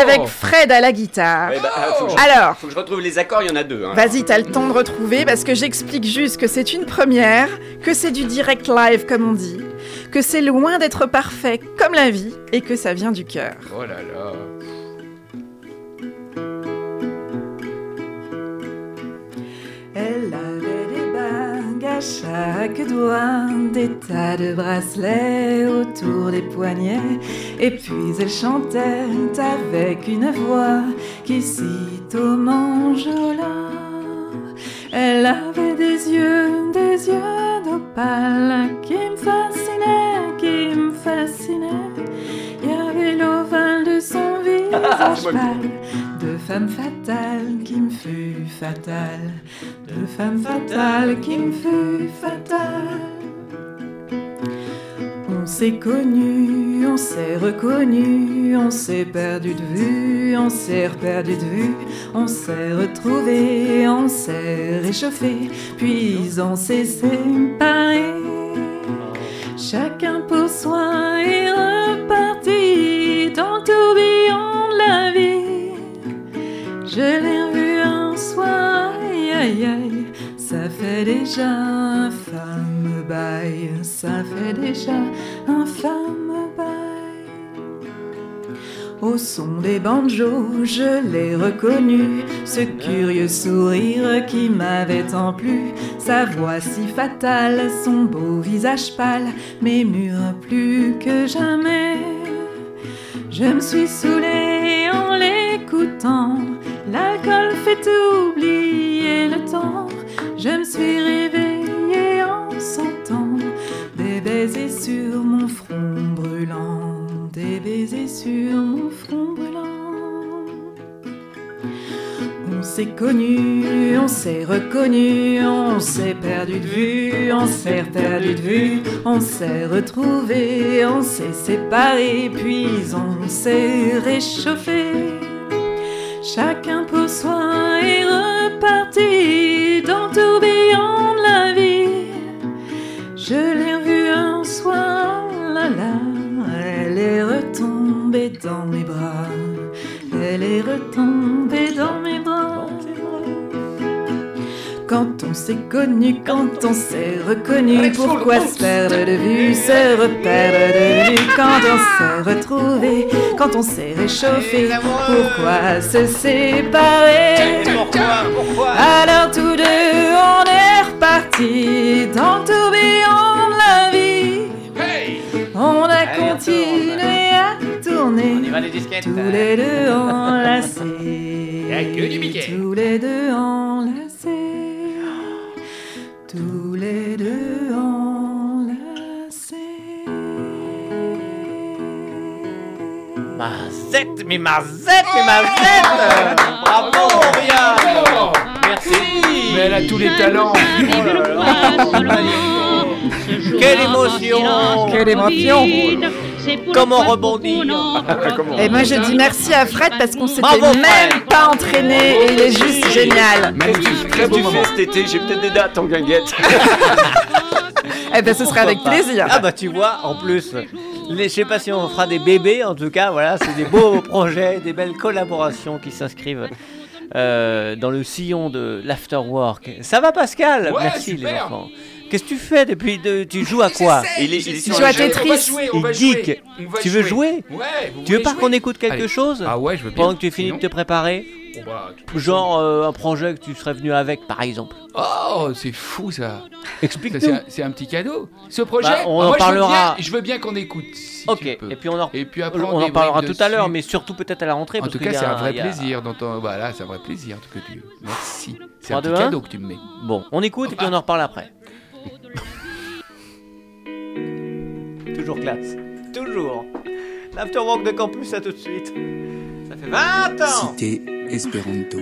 Speaker 5: avec Fred à la guitare.
Speaker 3: Bah, faut, que je,
Speaker 5: Alors,
Speaker 3: faut que je retrouve les accords, il y en a deux. hein.
Speaker 5: Vas-y, t'as le temps de retrouver parce que j'explique juste que c'est une première, que c'est du direct live comme on dit, que c'est loin d'être parfait comme la vie et que ça vient du cœur.
Speaker 2: Oh là là.
Speaker 5: Chaque doigt, des tas de bracelets autour des poignets, et puis elle chantait avec une voix qui sitôt m'enjôla. Elle avait des yeux, des yeux d'opale qui me fascinaient, qui me fascinaient. Il y avait l'ovale de son pâle, de femme fatale qui me fut fatale, de femme fatale qui me fut fatale. On s'est connus, on s'est reconnus, on s'est perdu de vue, on s'est perdu de vue, on s'est retrouvés, on s'est réchauffé, puis on s'est séparés. Chacun pour soi est le tourbillon de la vie. Je l'ai revu un soir, aïe aïe aïe, ça fait déjà un fameux bail, ça fait déjà un fameux bail. Au son des banjos, je l'ai reconnu, ce curieux sourire qui m'avait tant plu, sa voix si fatale, son beau visage pâle, m'émure plus que jamais. Je me suis saoulée en l'écoutant, l'alcool fait oublier le temps. Je me suis réveillée en sentant des baisers sur mon front brûlant, des baisers sur mon front s'est connus, on s'est reconnus, on s'est perdu de vue, on s'est perdu de vue, on s'est retrouvés, on s'est séparés, puis on s'est réchauffé. Chacun pour soi est reparti dans le tourbillon de la vie. Je l'ai revue un soir, là là, elle est retombée dans mes bras. Elle est retombée dans mes bras. Quand on s'est connu, quand on s'est reconnu, pourquoi se perdre de vue, se reperdre de vue Quand on s'est retrouvé, quand on s'est réchauffé, pourquoi se séparer? Alors tous deux, on est reparti dans le tourbillon de la vie. On a continué à tourner. Tous les deux enlacés. <laughs> Tous les deux enlacés. Tous les deux enlacés.
Speaker 1: Mazette, mais Mazette, mais Mazette Bravo, Oriane Merci.
Speaker 2: Mais elle a tous les talents.
Speaker 6: Jour-là,
Speaker 1: Quelle émotion.
Speaker 5: Quelle émotion
Speaker 1: Comment rebondir <laughs>
Speaker 5: Et moi je dis merci à Fred parce qu'on s'était même pas entraîné et il est juste génial.
Speaker 2: Magnifique, très beau moment.
Speaker 3: cet été J'ai peut-être des dates en guinguette. <laughs>
Speaker 5: Eh ben ce serait avec plaisir.
Speaker 1: Ah bah tu vois, en plus, les- je sais pas si on fera des bébés, en tout cas, voilà, c'est des beaux <laughs> projets, des belles collaborations qui s'inscrivent euh, dans le sillon de l'afterwork. Ça va Pascal?
Speaker 2: Ouais,
Speaker 1: Merci les
Speaker 2: super.
Speaker 1: enfants. Qu'est-ce que tu fais depuis de... Tu joues à quoi
Speaker 3: Il est- il est sur
Speaker 8: Il joue à
Speaker 9: On va
Speaker 8: Tetris.
Speaker 9: jouer, on va
Speaker 1: Il
Speaker 9: jouer.
Speaker 1: geek.
Speaker 9: On va
Speaker 1: Tu veux jouer
Speaker 9: Ouais. vous
Speaker 1: Tu veux pas
Speaker 9: jouer
Speaker 1: qu'on écoute quelque
Speaker 9: Allez.
Speaker 1: chose
Speaker 9: Ah ouais, je veux bien.
Speaker 1: pendant que tu finis de te préparer
Speaker 9: Oh, bah,
Speaker 1: Genre euh, un projet que tu serais venu avec, par exemple.
Speaker 9: Oh, c'est fou ça. Ça,
Speaker 1: Explique-nous.
Speaker 9: C'est un, petit cadeau. Ce projet,
Speaker 1: Bah, on
Speaker 9: ah,
Speaker 1: en
Speaker 9: moi, je veux
Speaker 1: parlera.
Speaker 9: bien- Je veux bien, qu'on écoute. si
Speaker 1: Ok,
Speaker 9: tu peux.
Speaker 1: et puis on en,
Speaker 9: Et puis après,
Speaker 1: on en parlera tout à l'heure, mais surtout peut-être à la rentrée.
Speaker 9: En
Speaker 1: parce
Speaker 9: tout cas,
Speaker 1: a
Speaker 9: c'est un vrai plaisir d'entendre. Voilà, c'est un vrai plaisir en tout cas. Tu... Merci. C'est
Speaker 1: 3,
Speaker 9: un petit
Speaker 1: 2, 1.
Speaker 9: cadeau que tu me mets.
Speaker 1: Bon, on écoute et puis on en reparle après. Toujours classe. Toujours. L'afterwork de campus, à tout de suite. Ça fait 20 ans
Speaker 2: Cité Esperanto.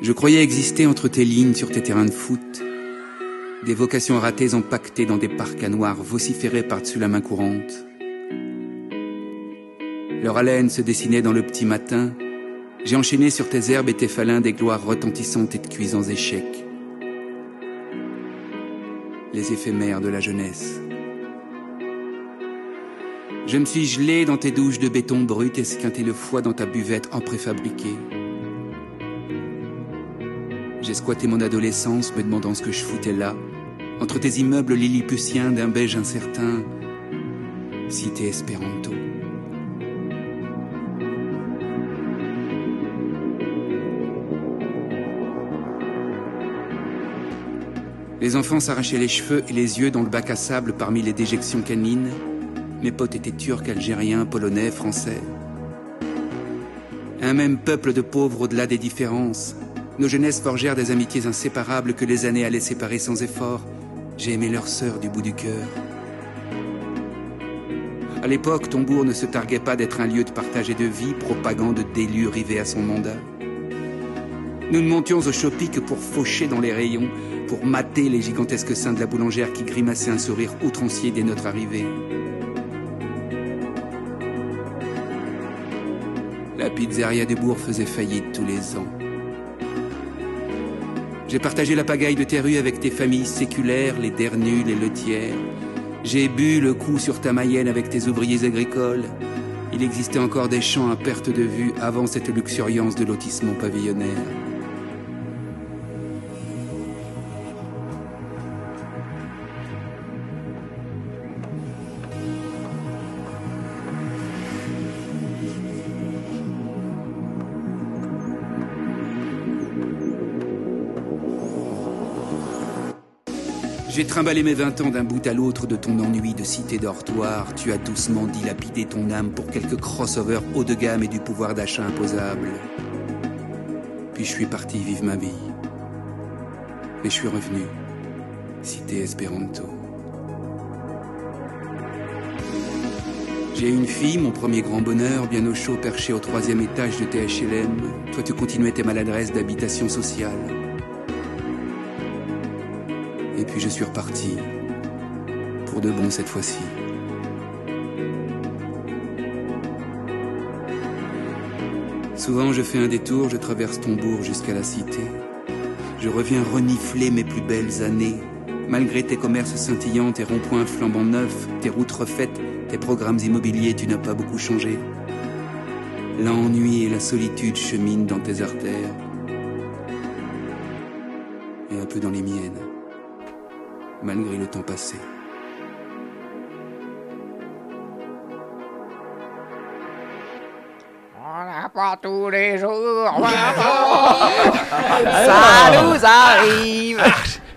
Speaker 2: Je croyais exister entre tes lignes sur tes terrains de foot. Des vocations ratées empaquetées dans des parcs à noirs vociférés par-dessus la main courante. Leur haleine se dessinait dans le petit matin. J'ai enchaîné sur tes herbes et tes falins des gloires retentissantes et de cuisants échecs. Les éphémères de la jeunesse. Je me suis gelé dans tes douches de béton brut et esquinté le foie dans ta buvette en préfabriqué. J'ai squatté mon adolescence me demandant ce que je foutais là, entre tes immeubles lilliputiens d'un beige incertain, cité Esperanto. Les enfants s'arrachaient les cheveux et les yeux dans le bac à sable parmi les déjections canines. Mes potes étaient turcs, algériens, polonais, français. Un même peuple de pauvres au-delà des différences. Nos jeunesses forgèrent des amitiés inséparables que les années allaient séparer sans effort. J'ai aimé leur sœur du bout du cœur. À l'époque, Tombourg ne se targuait pas d'être un lieu de partage et de vie, propagande d'élu rivé à son mandat. Nous ne montions au Chopi que pour faucher dans les rayons, pour mater les gigantesques seins de la boulangère qui grimaçaient un sourire outrancier dès notre arrivée. Pizzeria du bourg faisait faillite tous les ans. J'ai partagé la pagaille de tes rues avec tes familles séculaires, les Dernus, les Letières. J'ai bu le coup sur ta Mayenne avec tes ouvriers agricoles. Il existait encore des champs à perte de vue avant cette luxuriance de lotissement pavillonnaire. J'ai trimballé mes vingt ans d'un bout à l'autre de ton ennui de cité dortoir. Tu as doucement dilapidé ton âme pour quelques crossovers haut de gamme et du pouvoir d'achat imposable. Puis je suis parti vivre ma vie. Mais je suis revenu. Cité Esperanto. J'ai une fille, mon premier grand bonheur, bien au chaud perché au troisième étage de THLM. Toi, tu continuais tes maladresses d'habitation sociale. Et puis je suis reparti. Pour de bon cette fois-ci. Souvent je fais un détour, je traverse ton bourg jusqu'à la cité. Je reviens renifler mes plus belles années. Malgré tes commerces scintillants, tes ronds-points flambant neufs, tes routes refaites, tes programmes immobiliers, tu n'as pas beaucoup changé. L'ennui et la solitude cheminent dans tes artères. Et un peu dans les miennes malgré le temps passé.
Speaker 5: On n'a pas tous les jours. <laughs> pas- Ça nous arrive.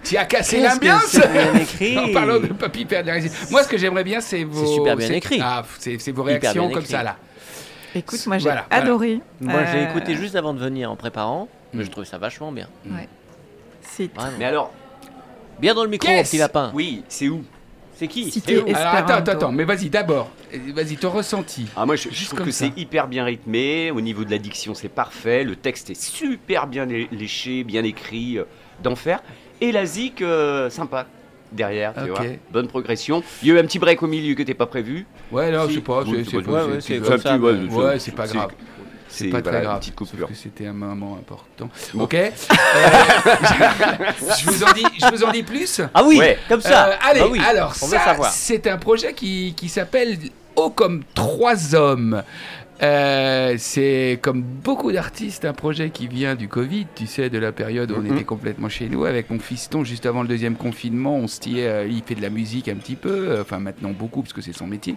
Speaker 9: Tu as cassé l'ambiance
Speaker 1: c'est bien écrit. <laughs>
Speaker 9: En parlant de Papy Père. Moi, ce que j'aimerais bien, c'est vos.
Speaker 1: C'est super bien écrit.
Speaker 9: Ah, c'est c'est vos réactions comme ça, là.
Speaker 8: Écoute, moi j'ai
Speaker 9: Voilà, voilà.
Speaker 8: adoré.
Speaker 1: Moi, j'ai
Speaker 8: Euh,
Speaker 1: écouté juste avant de venir en préparant, mais
Speaker 9: Mm.
Speaker 1: je trouvais ça vachement bien.
Speaker 8: C'est
Speaker 1: Vraiment.
Speaker 3: Mais alors,
Speaker 1: Bien dans le micro, petit lapin.
Speaker 3: oui, c'est où?
Speaker 1: C'est qui?
Speaker 8: Cité
Speaker 1: C'est où?
Speaker 8: Esperanto.
Speaker 9: Alors, attends, attends, attends, mais vas-y, d'abord. Euh, Vas-y, ton ressenti.
Speaker 3: Ah, moi, je, je
Speaker 9: Juste
Speaker 3: trouve
Speaker 9: comme
Speaker 3: que
Speaker 9: ça.
Speaker 3: c'est hyper bien rythmé. Au niveau de la diction, c'est parfait. Le texte est super bien lé- léché, bien écrit, euh, d'enfer. Et la zik, euh, sympa. Derrière, tu
Speaker 9: Ok.
Speaker 3: vois. Bonne progression. Il y a eu un petit break au milieu que t'es pas prévu.
Speaker 9: Ouais, non,
Speaker 3: Si.
Speaker 9: je sais pas.
Speaker 3: Oui,
Speaker 9: c'est-
Speaker 3: c'est
Speaker 9: c'est
Speaker 3: pas-
Speaker 1: ouais,
Speaker 9: c'est-
Speaker 1: ouais,
Speaker 9: c'est-
Speaker 1: c'est
Speaker 9: c'est-
Speaker 1: comme ça,
Speaker 3: ouais,
Speaker 1: mais-
Speaker 9: Ouais, c'est pas grave.
Speaker 3: C'est
Speaker 9: pas très
Speaker 3: voilà,
Speaker 9: grave.
Speaker 3: Une petite
Speaker 9: sauf
Speaker 3: coupure.
Speaker 9: que c'était un moment important.
Speaker 3: Bon.
Speaker 9: Ok. Euh, je, vous en dis, je vous en dis plus.
Speaker 1: Ah oui,
Speaker 3: Ouais.
Speaker 1: comme ça.
Speaker 9: Euh, allez,
Speaker 1: Bah oui,
Speaker 9: alors ça, c'est un projet qui, qui s'appelle Haut comme trois hommes.
Speaker 2: Euh, c'est comme beaucoup d'artistes un projet qui vient du Covid, tu sais, de la période où on
Speaker 3: Mhm.
Speaker 2: était complètement chez nous avec mon fiston juste avant le deuxième confinement. On se disait, euh, il fait de la musique un petit peu, euh, enfin maintenant beaucoup parce que c'est son métier.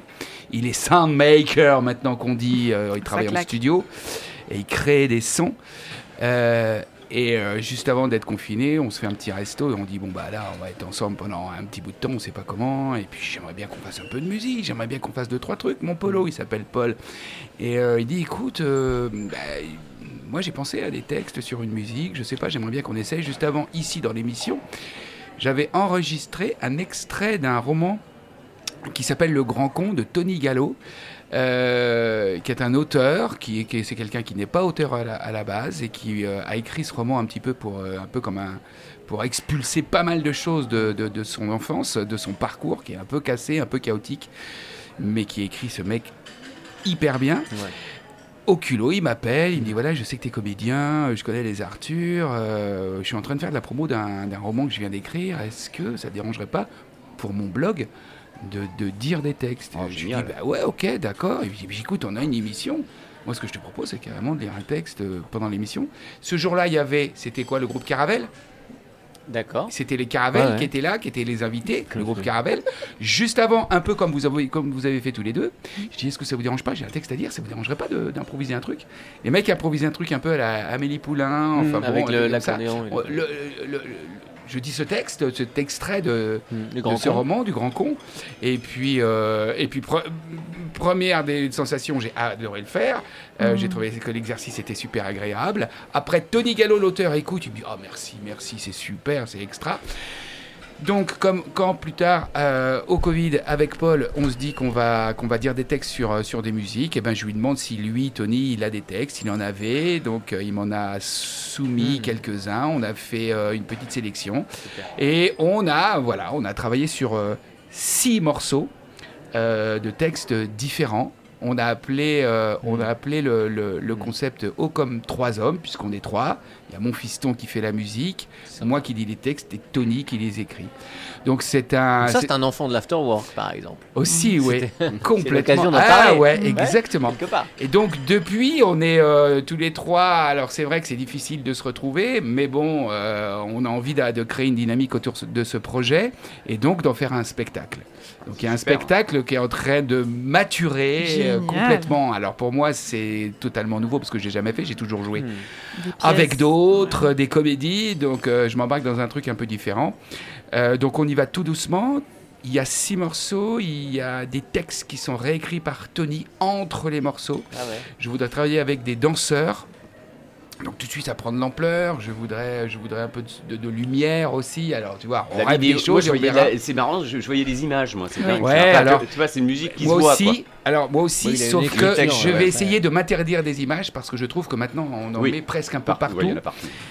Speaker 2: Il est soundmaker maintenant qu'on dit, euh, il travaille en studio et il crée des sons. Et euh, juste avant d'être confiné, on se fait un petit resto et on dit bon bah là on va être ensemble pendant un petit bout de temps, on sait pas comment. Et puis j'aimerais bien qu'on fasse un peu de musique, j'aimerais bien qu'on fasse deux trois trucs. Mon polo, il s'appelle Paul, et euh, il dit écoute, euh, bah, moi j'ai pensé à des textes sur une musique, je sais pas, j'aimerais bien qu'on essaye. Juste avant ici dans l'émission, j'avais enregistré un extrait d'un roman qui s'appelle Le Grand Con de Tony Gallo. euh, qui est un auteur, qui, est- qui est- c'est quelqu'un qui n'est pas auteur à la, à la base et qui euh, a écrit ce roman un petit peu pour euh, un peu comme un pour expulser pas mal de choses de, de- de son enfance, de son parcours qui est un peu cassé, un peu chaotique, mais qui écrit ce mec hyper bien. Au culot, il m'appelle, il me dit voilà, je sais que tu es comédien, je connais les Arthur, je suis en train de faire de la promo d'un d'un roman que je viens d'écrire, est-ce que ça te dérangerait pas pour mon blog de, de dire des textes
Speaker 3: Oh,
Speaker 2: Je lui dis bah ouais, ok, d'accord. Il me dit, écoute, on a une émission. Moi, ce que je te propose, c'est carrément de lire un texte euh, pendant l'émission. Ce jour-là, il y avait, c'était quoi, le groupe Caravelle?
Speaker 1: D'accord.
Speaker 2: C'était les Caravelles
Speaker 1: Ouais, ouais.
Speaker 2: qui étaient là, qui étaient les invités, le groupe Caravelle. Juste avant, un peu comme vous avez, comme vous avez fait tous les deux, je dis est-ce que ça vous dérange pas? J'ai un texte à dire, ça vous dérangerait pas de- d'improviser un truc? Les mecs improvisent un truc un peu à la Amélie Poulain, enfin
Speaker 1: Mm,
Speaker 2: bon,
Speaker 1: avec
Speaker 2: un
Speaker 1: le-
Speaker 2: truc comme ça.
Speaker 1: l'accordéon et le-
Speaker 2: Je dis ce texte, cet extrait de,
Speaker 1: Mm, le
Speaker 2: de
Speaker 1: grand
Speaker 2: ce
Speaker 1: con.
Speaker 2: roman du Grand Con. Et puis, euh, et puis pre- première des sensations, j'ai adoré le faire. Euh,
Speaker 1: Mm.
Speaker 2: J'ai trouvé que l'exercice était super agréable. Après, Tony Gallo, l'auteur, écoute, il me dit Oh merci, merci, c'est super, c'est extra. Donc, comme quand plus tard, euh, au Covid, avec Paul, on se dit qu'on va, qu'on va dire des textes sur, euh, sur des musiques, et ben, je lui demande si lui, Tony, il a des textes. Il en avait, donc euh, il m'en a soumis
Speaker 1: Mm.
Speaker 2: quelques-uns. On a fait euh, une petite sélection. Et on a, voilà, on a travaillé sur six morceaux de textes différents. On a appelé, euh, on a appelé le, le- le concept Haut comme trois hommes, puisqu'on est trois. Il y a mon fiston qui fait la musique, moi qui dis les textes et Tony qui les écrit. Donc c'est un.
Speaker 1: Ça,
Speaker 2: c'est-
Speaker 1: un enfant de l'afterwork, par exemple.
Speaker 2: aussi, oui,
Speaker 1: C'était- <laughs>
Speaker 2: complètement.
Speaker 1: l'occasion d'en
Speaker 2: ah ouais, exactement. Et donc depuis, on est euh, tous les trois. Alors c'est vrai que c'est difficile de se retrouver, mais bon, euh, on a envie de, de créer une dynamique autour de ce projet et donc d'en faire un spectacle. Donc il y a un
Speaker 3: Super.
Speaker 2: spectacle qui est en train de maturer euh, complètement. Alors pour moi, c'est totalement nouveau parce que j'ai jamais fait. J'ai toujours joué
Speaker 1: Mm.
Speaker 5: Pièces.
Speaker 2: avec d'autres, des comédies. Donc euh, je m'embarque dans un truc un peu différent. Euh, donc on y va tout doucement. Il y a six morceaux, il y a des textes qui sont réécrits par Tony entre les morceaux.
Speaker 1: Ah ouais.
Speaker 2: Je voudrais travailler avec des danseurs. Donc tout de suite, ça prend de l'ampleur. Je voudrais, je voudrais un peu de, de- de lumière aussi. Alors tu vois, on
Speaker 3: La
Speaker 2: rêve
Speaker 3: vidéo,
Speaker 2: des choses
Speaker 3: c'est marrant, je, je voyais les images, moi. C'est
Speaker 5: Ouais.
Speaker 2: Ouais, alors-
Speaker 3: tu vois, c'est une musique qui
Speaker 2: Moi
Speaker 3: se voit.
Speaker 2: aussi,
Speaker 3: quoi.
Speaker 2: alors moi aussi,
Speaker 1: Oui,
Speaker 2: sauf que je vais
Speaker 1: ouais.
Speaker 2: essayer de m'interdire des images parce que je trouve que maintenant on en
Speaker 3: Oui.
Speaker 2: met presque un peu
Speaker 3: Par-
Speaker 2: partout.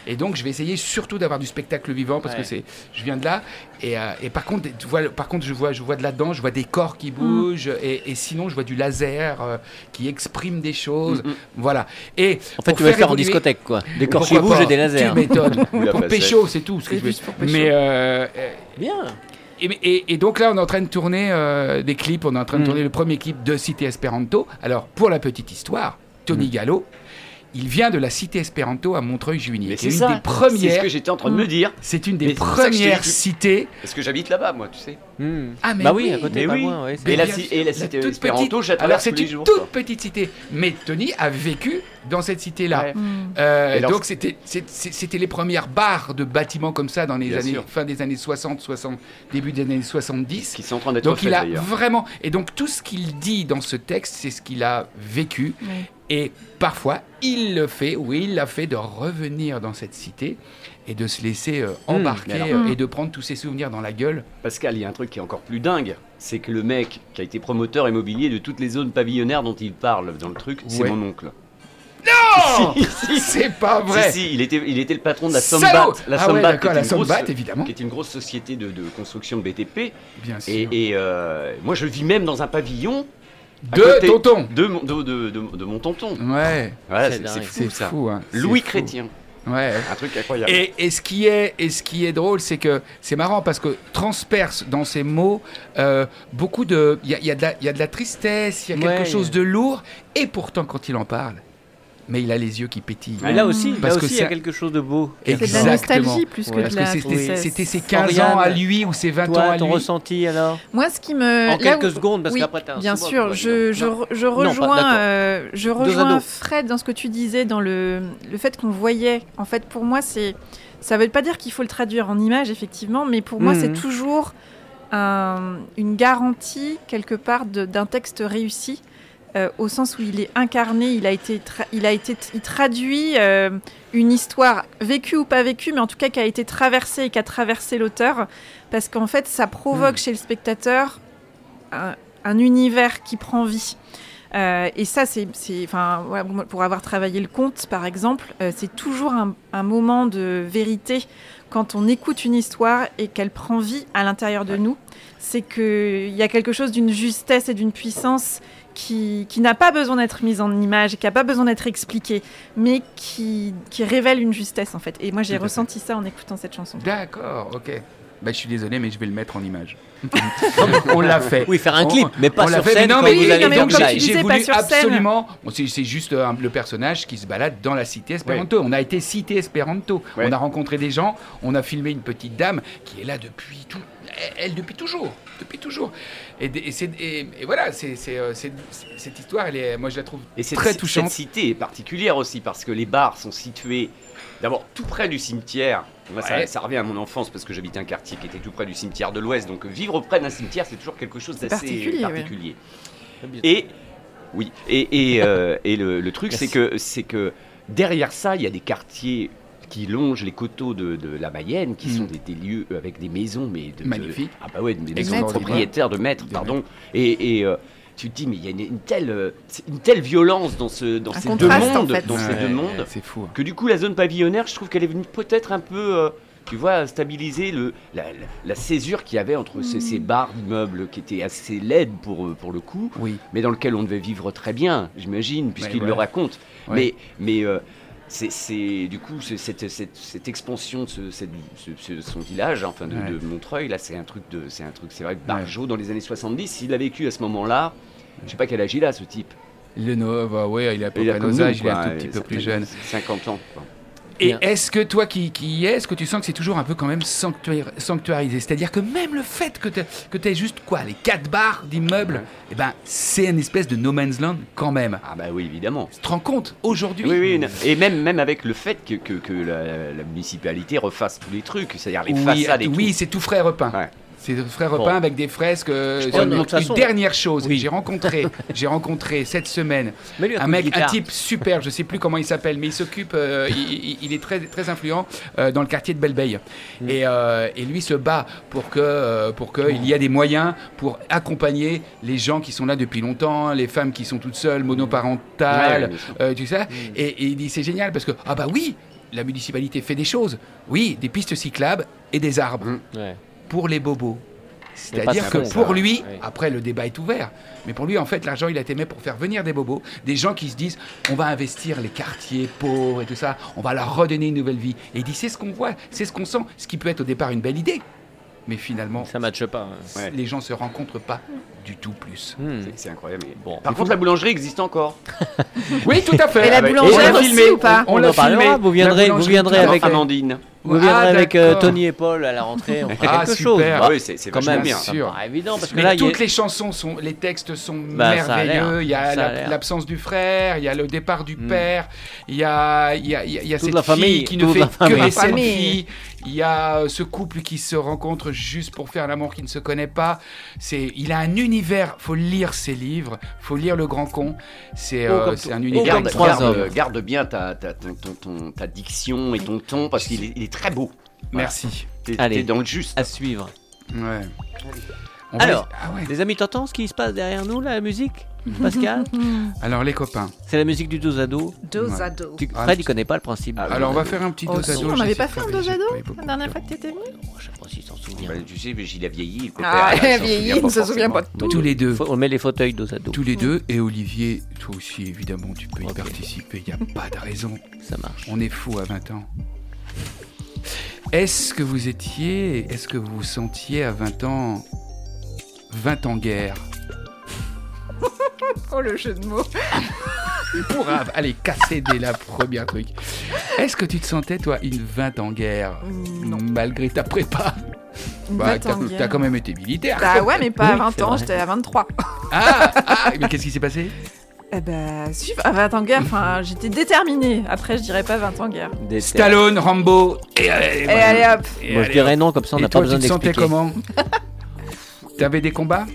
Speaker 2: Et donc, je vais essayer surtout d'avoir du spectacle vivant parce
Speaker 1: Ouais.
Speaker 2: que c'est, je viens de là. Et, euh, et par contre, tu vois, par contre, je vois, je vois de là-dedans, je vois des corps qui bougent. Et, et sinon, je vois du laser euh, qui exprime des choses.
Speaker 3: Mm, mm.
Speaker 2: Voilà. Et
Speaker 1: En fait, tu vas le faire en
Speaker 2: évoluer-
Speaker 1: discothèque, quoi.
Speaker 2: Pas
Speaker 1: et des lasers.
Speaker 2: Tu m'étonnes. Pour pécho, c'est tout ce que je. Mais euh,
Speaker 1: Bien.
Speaker 2: et, et- et donc là, on est en train de tourner euh, des clips. On est en train de
Speaker 1: Mm.
Speaker 2: tourner le premier clip de Cité Espéranto. Alors, pour la petite histoire, Tony Gallo, il vient de la Cité Espéranto à Montreuil-Juigné.
Speaker 3: C'est
Speaker 2: une
Speaker 3: ça.
Speaker 2: des
Speaker 3: C'est ce
Speaker 2: premières.
Speaker 3: que j'étais en train de me dire.
Speaker 2: C'est une des premières cités.
Speaker 3: Parce que j'habite là-bas, moi, tu sais.
Speaker 1: Mm.
Speaker 2: Ah, mais
Speaker 1: bah oui,
Speaker 2: oui,
Speaker 1: à côté,
Speaker 3: mais
Speaker 1: pas
Speaker 3: oui.
Speaker 1: loin.
Speaker 3: Et la, cité Espéranto, je
Speaker 2: Alors, c'est une
Speaker 3: jours.
Speaker 2: toute
Speaker 3: quoi.
Speaker 2: petite cité. Mais Tony a vécu dans cette cité-là.
Speaker 3: Ouais.
Speaker 5: Mm.
Speaker 2: Euh, donc c'était les premières barres de bâtiments comme ça dans les années
Speaker 3: sûr.
Speaker 2: fin des années 60, 60 début des années 70.
Speaker 3: Qui sont en train d'être
Speaker 2: Donc il a vraiment et donc tout ce qu'il dit dans ce texte, c'est ce qu'il a vécu. Et parfois il le fait, oui, il l'a fait de revenir dans cette cité et de se laisser euh, embarquer
Speaker 3: mais
Speaker 5: alors-
Speaker 2: euh, et de prendre tous ses souvenirs dans la gueule.
Speaker 3: Pascal, il y a un truc qui est encore plus dingue, c'est que le mec qui a été promoteur immobilier de toutes les zones pavillonnaires dont il parle dans le truc, c'est mon oncle.
Speaker 2: Non, <laughs>
Speaker 3: Si, si,
Speaker 2: c'est pas vrai.
Speaker 3: Si, si, il était, il était le patron de la Sombat. La
Speaker 2: ah ouais,
Speaker 3: Sombat, qui est
Speaker 2: la
Speaker 3: grosse-
Speaker 2: évidemment.
Speaker 3: qui est une grosse société de, de construction de BTP.
Speaker 2: Bien sûr.
Speaker 3: Et, et, euh, moi, je vis même dans un pavillon
Speaker 2: de
Speaker 3: côté
Speaker 2: tonton.
Speaker 3: de mon, de, de- de- de mon tonton.
Speaker 2: Ouais,
Speaker 3: Voilà,
Speaker 1: C'est
Speaker 3: fou
Speaker 2: c'est
Speaker 3: ça.
Speaker 2: fou. hein.
Speaker 3: Louis
Speaker 2: fou.
Speaker 3: Chrétien.
Speaker 2: Ouais.
Speaker 3: Un truc incroyable.
Speaker 2: Et, et ce qui est, et ce qui est drôle, c'est que c'est marrant parce que transperce dans ces mots euh, beaucoup de. Il y a, il y a de la- il y a de la tristesse, il y a quelque
Speaker 1: Ouais.
Speaker 2: chose de lourd, et pourtant, quand il en parle, mais il a les yeux qui pétillent.
Speaker 1: Mais là aussi,
Speaker 2: Parce
Speaker 1: là
Speaker 2: que
Speaker 1: il y a quelque chose de beau.
Speaker 5: C'est de la
Speaker 2: Exactement.
Speaker 5: nostalgie plus que
Speaker 1: Ouais.
Speaker 5: de
Speaker 2: Parce
Speaker 5: la
Speaker 2: c'était
Speaker 5: tristesse.
Speaker 2: c'était ses 15
Speaker 1: Oriane,
Speaker 2: ans à lui ou ses 20 ans
Speaker 1: Toi,
Speaker 2: à
Speaker 1: ton
Speaker 2: lui.
Speaker 1: ressenti alors?
Speaker 5: Moi, ce qui me.
Speaker 1: En
Speaker 5: là
Speaker 1: quelques
Speaker 5: où-
Speaker 1: secondes, parce
Speaker 5: oui,
Speaker 1: qu'après t'as un
Speaker 5: Bien sûr, je, je, je
Speaker 1: Non, pas-
Speaker 5: rejoins,
Speaker 1: d'accord.
Speaker 5: euh, je rejoins. Fred dans ce que tu disais, dans le, le fait qu'on voyait. En fait, pour moi, c'est. Ça veut pas dire qu'il faut le traduire en images, effectivement, mais pour moi,
Speaker 1: Mhm.
Speaker 5: c'est toujours un- une garantie, quelque part, de- d'un texte réussi. Euh, au sens où il est incarné, il a été, tra- il a été, il traduit euh, une histoire vécue ou pas vécue, mais en tout cas qui a été traversée et qui a traversé l'auteur, parce qu'en fait, ça provoque chez le spectateur un, un univers qui prend vie. Euh, et ça, c'est, enfin, ouais, pour avoir travaillé le conte, par exemple, euh, c'est toujours un, un moment de vérité quand on écoute une histoire et qu'elle prend vie à l'intérieur de nous. C'est qu'il y a quelque chose d'une justesse et d'une puissance qui, qui n'a pas besoin d'être mise en image, qui n'a pas besoin d'être expliquée, mais qui, qui révèle une justesse, en fait. Et moi, j'ai
Speaker 2: fait.
Speaker 5: ressenti ça en écoutant cette chanson.
Speaker 2: D'accord, ok. Bah, je suis désolé, mais je vais le mettre en image. <laughs> on l'a fait.
Speaker 1: Oui, faire un
Speaker 2: On-
Speaker 1: clip, mais pas sur
Speaker 2: fait,
Speaker 1: scène.
Speaker 2: mais non, mais
Speaker 1: vous
Speaker 5: oui,
Speaker 1: allez
Speaker 5: non, mais
Speaker 2: j'ai
Speaker 5: pas
Speaker 2: voulu absolument. Bon, c'est juste euh, le personnage qui se balade dans la cité Espéranto. On a été cité Espéranto.
Speaker 3: Ouais.
Speaker 2: On a rencontré des gens. On a filmé une petite dame qui est là depuis tout. Elle depuis toujours, depuis toujours. Et, et c'est- et- et voilà, c'est cette histoire, elle est, moi je la trouve
Speaker 3: Et cette,
Speaker 2: très
Speaker 3: cette
Speaker 2: touchante.
Speaker 3: cité est particulière aussi parce que les bars sont situés d'abord tout près du cimetière. Moi, ça,
Speaker 2: Ouais.
Speaker 3: ça revient à mon enfance parce que j'habitais un quartier qui était tout près du cimetière de l'Ouest. Donc vivre près d'un cimetière, c'est toujours quelque chose d'assez
Speaker 5: particulier,
Speaker 3: particulier.
Speaker 1: ouais.
Speaker 3: Et oui, et, et, euh, et le, le truc, c'est que c'est que derrière ça, il y a des quartiers qui longent les coteaux de, de la Mayenne, qui
Speaker 2: Mm.
Speaker 3: sont des, des lieux avec des maisons, mais de, de-
Speaker 2: Magnifiques.
Speaker 3: ah bah ouais, des maisons de propriétaires, de maîtres, pardon. Et, et, euh, tu te dis, mais il y a une, une telle, euh, une telle violence dans, ce, dans
Speaker 5: Un
Speaker 3: ces deux
Speaker 5: en
Speaker 3: mondes,
Speaker 5: fait.
Speaker 3: dans ces
Speaker 2: Ouais,
Speaker 3: deux mondes,
Speaker 2: C'est fou.
Speaker 3: que du coup, la zone pavillonnaire, je trouve qu'elle est venue peut-être un peu, euh, tu vois, stabiliser le, la, la- la césure qu'il y avait entre ces, ces bars d'immeubles qui étaient assez laides pour, euh, pour le coup,
Speaker 2: Oui.
Speaker 3: mais dans lequel on devait vivre très bien, j'imagine, puisqu'il
Speaker 2: Ouais,
Speaker 3: le
Speaker 2: ouais.
Speaker 3: raconte.
Speaker 2: Ouais.
Speaker 3: Mais, mais euh, c'est, du coup, cette, cette, cette expansion de ce, cette- ce- ce- son village, hein, enfin de,
Speaker 2: Ouais.
Speaker 3: de Montreuil, là, c'est un truc de, c'est un truc, c'est vrai que Barjot dans les années 70, s'il a vécu à ce moment-là, je sais pas quel âge il a, ce type.
Speaker 2: Le Nova, ouais, il est à peu
Speaker 3: a
Speaker 2: près
Speaker 3: comme
Speaker 2: nos
Speaker 3: nous,
Speaker 2: âges, il est un tout petit
Speaker 3: et
Speaker 2: peu plus jeune.
Speaker 3: 50 ans. quoi.
Speaker 2: Et est-ce que toi qui, qui y es, est-ce que tu sens que c'est toujours un peu quand même sanctuaire- sanctuarisé? C'est-à-dire que même le fait que tu aies juste quoi, les quatre barres d'immeubles, eh ben, c'est une espèce de no man's land quand même.
Speaker 3: Ah bah oui, évidemment.
Speaker 2: Tu te rends compte aujourd'hui?
Speaker 3: Oui, oui, et même, même avec le fait que, que, que la, la municipalité refasse tous les trucs, c'est-à-dire les
Speaker 2: Oui,
Speaker 3: façades et
Speaker 2: oui,
Speaker 3: tout.
Speaker 2: c'est tout frais repeint.
Speaker 3: Ouais.
Speaker 2: C'est
Speaker 1: Bon.
Speaker 2: repeint avec des fresques. euh, une,
Speaker 1: de façon-
Speaker 2: dernière chose,
Speaker 1: Oui.
Speaker 2: j'ai rencontré, <laughs> j'ai rencontré cette semaine un mec, un type super, je sais plus comment il s'appelle, mais il s'occupe, euh, il, est très, très influent euh, dans le quartier de Belleveille.
Speaker 1: Mm.
Speaker 2: Et, euh, et lui se bat pour que, pour que il y ait des moyens pour accompagner les gens qui sont là depuis longtemps, les femmes qui sont toutes seules, monoparentales, euh, tu sais. Et, et il dit c'est génial parce que ah bah oui, la municipalité fait des choses, oui, des pistes cyclables et des arbres
Speaker 3: Mm.
Speaker 1: Ouais.
Speaker 2: Pour les bobos. C'est-à-dire que pour
Speaker 1: ça.
Speaker 2: lui,
Speaker 1: Oui.
Speaker 2: après le débat est ouvert, mais pour lui en fait l'argent il a été mis pour faire venir des bobos, des gens qui se disent on va investir les quartiers pauvres et tout ça, on va leur redonner une nouvelle vie. Et il dit c'est ce qu'on voit, c'est ce qu'on sent, ce qui peut être au départ une belle idée, mais finalement
Speaker 1: Ça matche pas. hein.
Speaker 3: Ouais.
Speaker 2: les gens se rencontrent pas du tout plus.
Speaker 1: Hmm.
Speaker 3: C'est- incroyable. mais-
Speaker 1: Bon.
Speaker 3: Par contre, la boulangerie existe encore. <laughs>
Speaker 2: Oui tout à fait.
Speaker 5: Et la
Speaker 2: Ah
Speaker 5: boulangère
Speaker 2: on l'a
Speaker 5: aussi
Speaker 2: filmé,
Speaker 5: ou pas?
Speaker 2: On,
Speaker 1: On en parlera,
Speaker 2: filmé.
Speaker 1: vous viendrez- vous viendrez avec, euh,
Speaker 3: Amandine.
Speaker 1: Vous
Speaker 2: Ah,
Speaker 1: avec euh. Tony et Paul à la rentrée, on fera
Speaker 2: Ah,
Speaker 1: quelque
Speaker 2: super.
Speaker 1: chose.
Speaker 3: Ah
Speaker 1: Bah,
Speaker 3: oui, c'est c'est
Speaker 1: quand même,
Speaker 3: bien.
Speaker 2: sûr.
Speaker 1: évident parce que
Speaker 2: Mais
Speaker 1: là, il y a-
Speaker 2: toutes les chansons sont, les textes sont
Speaker 1: Bah,
Speaker 2: merveilleux. Il y a l'absence du frère, il y a le départ du
Speaker 1: Mm.
Speaker 2: père, il y a, il y a, il y a- cette
Speaker 1: la famille,
Speaker 2: fille qui ne fait
Speaker 1: la
Speaker 2: que
Speaker 1: famille.
Speaker 2: des selfies. Il y a euh, ce couple qui se rencontre juste pour faire l'amour qui ne se connaît pas. C'est, il a un univers. Faut lire ses livres. Faut lire Le Grand Con. C'est,
Speaker 1: Oh,
Speaker 2: euh, un
Speaker 1: oh,
Speaker 2: univers.
Speaker 3: Garde,
Speaker 1: trois
Speaker 3: garde- garde bien ta, ta, ton- ton- ton- ta diction et ton ton parce qu'il est, il est très beau. Voilà.
Speaker 2: Merci.
Speaker 3: T'es
Speaker 1: Allez.
Speaker 3: t'es dans le juste.
Speaker 1: à suivre.
Speaker 2: Ouais. On va-
Speaker 1: Alors.
Speaker 2: ah ouais.
Speaker 1: Les amis, t'entends ce qui se passe derrière nous, là, la musique Pascal <laughs>
Speaker 2: Alors les copains,
Speaker 1: C'est la musique du dos à dos.
Speaker 5: Dos à dos.
Speaker 1: Tu-
Speaker 2: Ah,
Speaker 1: Fred, il connaît pas le principe.
Speaker 3: Ah,
Speaker 2: alors on va faire un petit
Speaker 5: Oh,
Speaker 2: dos à
Speaker 5: si,
Speaker 2: dos.
Speaker 5: on n'avait pas fait un dos à dos la dernière
Speaker 2: de
Speaker 5: fois que t'étais venu
Speaker 1: Oh, je sais pas s'il s'en souvient.
Speaker 3: Bah, tu sais, mais il a vieilli. le
Speaker 5: Ah,
Speaker 3: il s'en
Speaker 5: vieilli, il ne se souvient pas de tout.
Speaker 2: Tous les deux.
Speaker 1: Faut- on met les fauteuils dos à dos.
Speaker 2: Tous les deux. Et Olivier, toi aussi, évidemment, tu peux y participer. Il n'y a pas de raison.
Speaker 1: Ça marche.
Speaker 2: On est fou à 20 ans. Est-ce que vous étiez, est-ce que vous vous sentiez à 20 ans, 20 ans guerre <laughs>
Speaker 5: Oh le jeu de mots. <laughs>
Speaker 2: Pour av- aller casser dès la première truc. Est-ce que tu te sentais, toi, une 20 ans guerre
Speaker 5: Non.
Speaker 2: Malgré ta prépa? Bah, T'as t'as quand même été militaire.
Speaker 5: Bah ouais, mais pas à
Speaker 1: Oui,
Speaker 5: 20
Speaker 1: c'est
Speaker 5: ans, j'étais à 23.
Speaker 2: Ah, ah, mais qu'est-ce qui s'est passé?
Speaker 5: Eh ben, si, à 20 ans de guerre, enfin, j'étais déterminée. Après, je dirais pas 20 ans de guerre.
Speaker 1: Des-
Speaker 2: Stallone, Rambo, et allez,
Speaker 5: Et allez hop
Speaker 2: et
Speaker 1: Moi, je
Speaker 2: allez,
Speaker 1: dirais non, comme ça, on n'a pas
Speaker 2: toi,
Speaker 1: besoin
Speaker 2: tu te sentais
Speaker 1: d'expliquer.
Speaker 2: comment <laughs> T'avais des combats?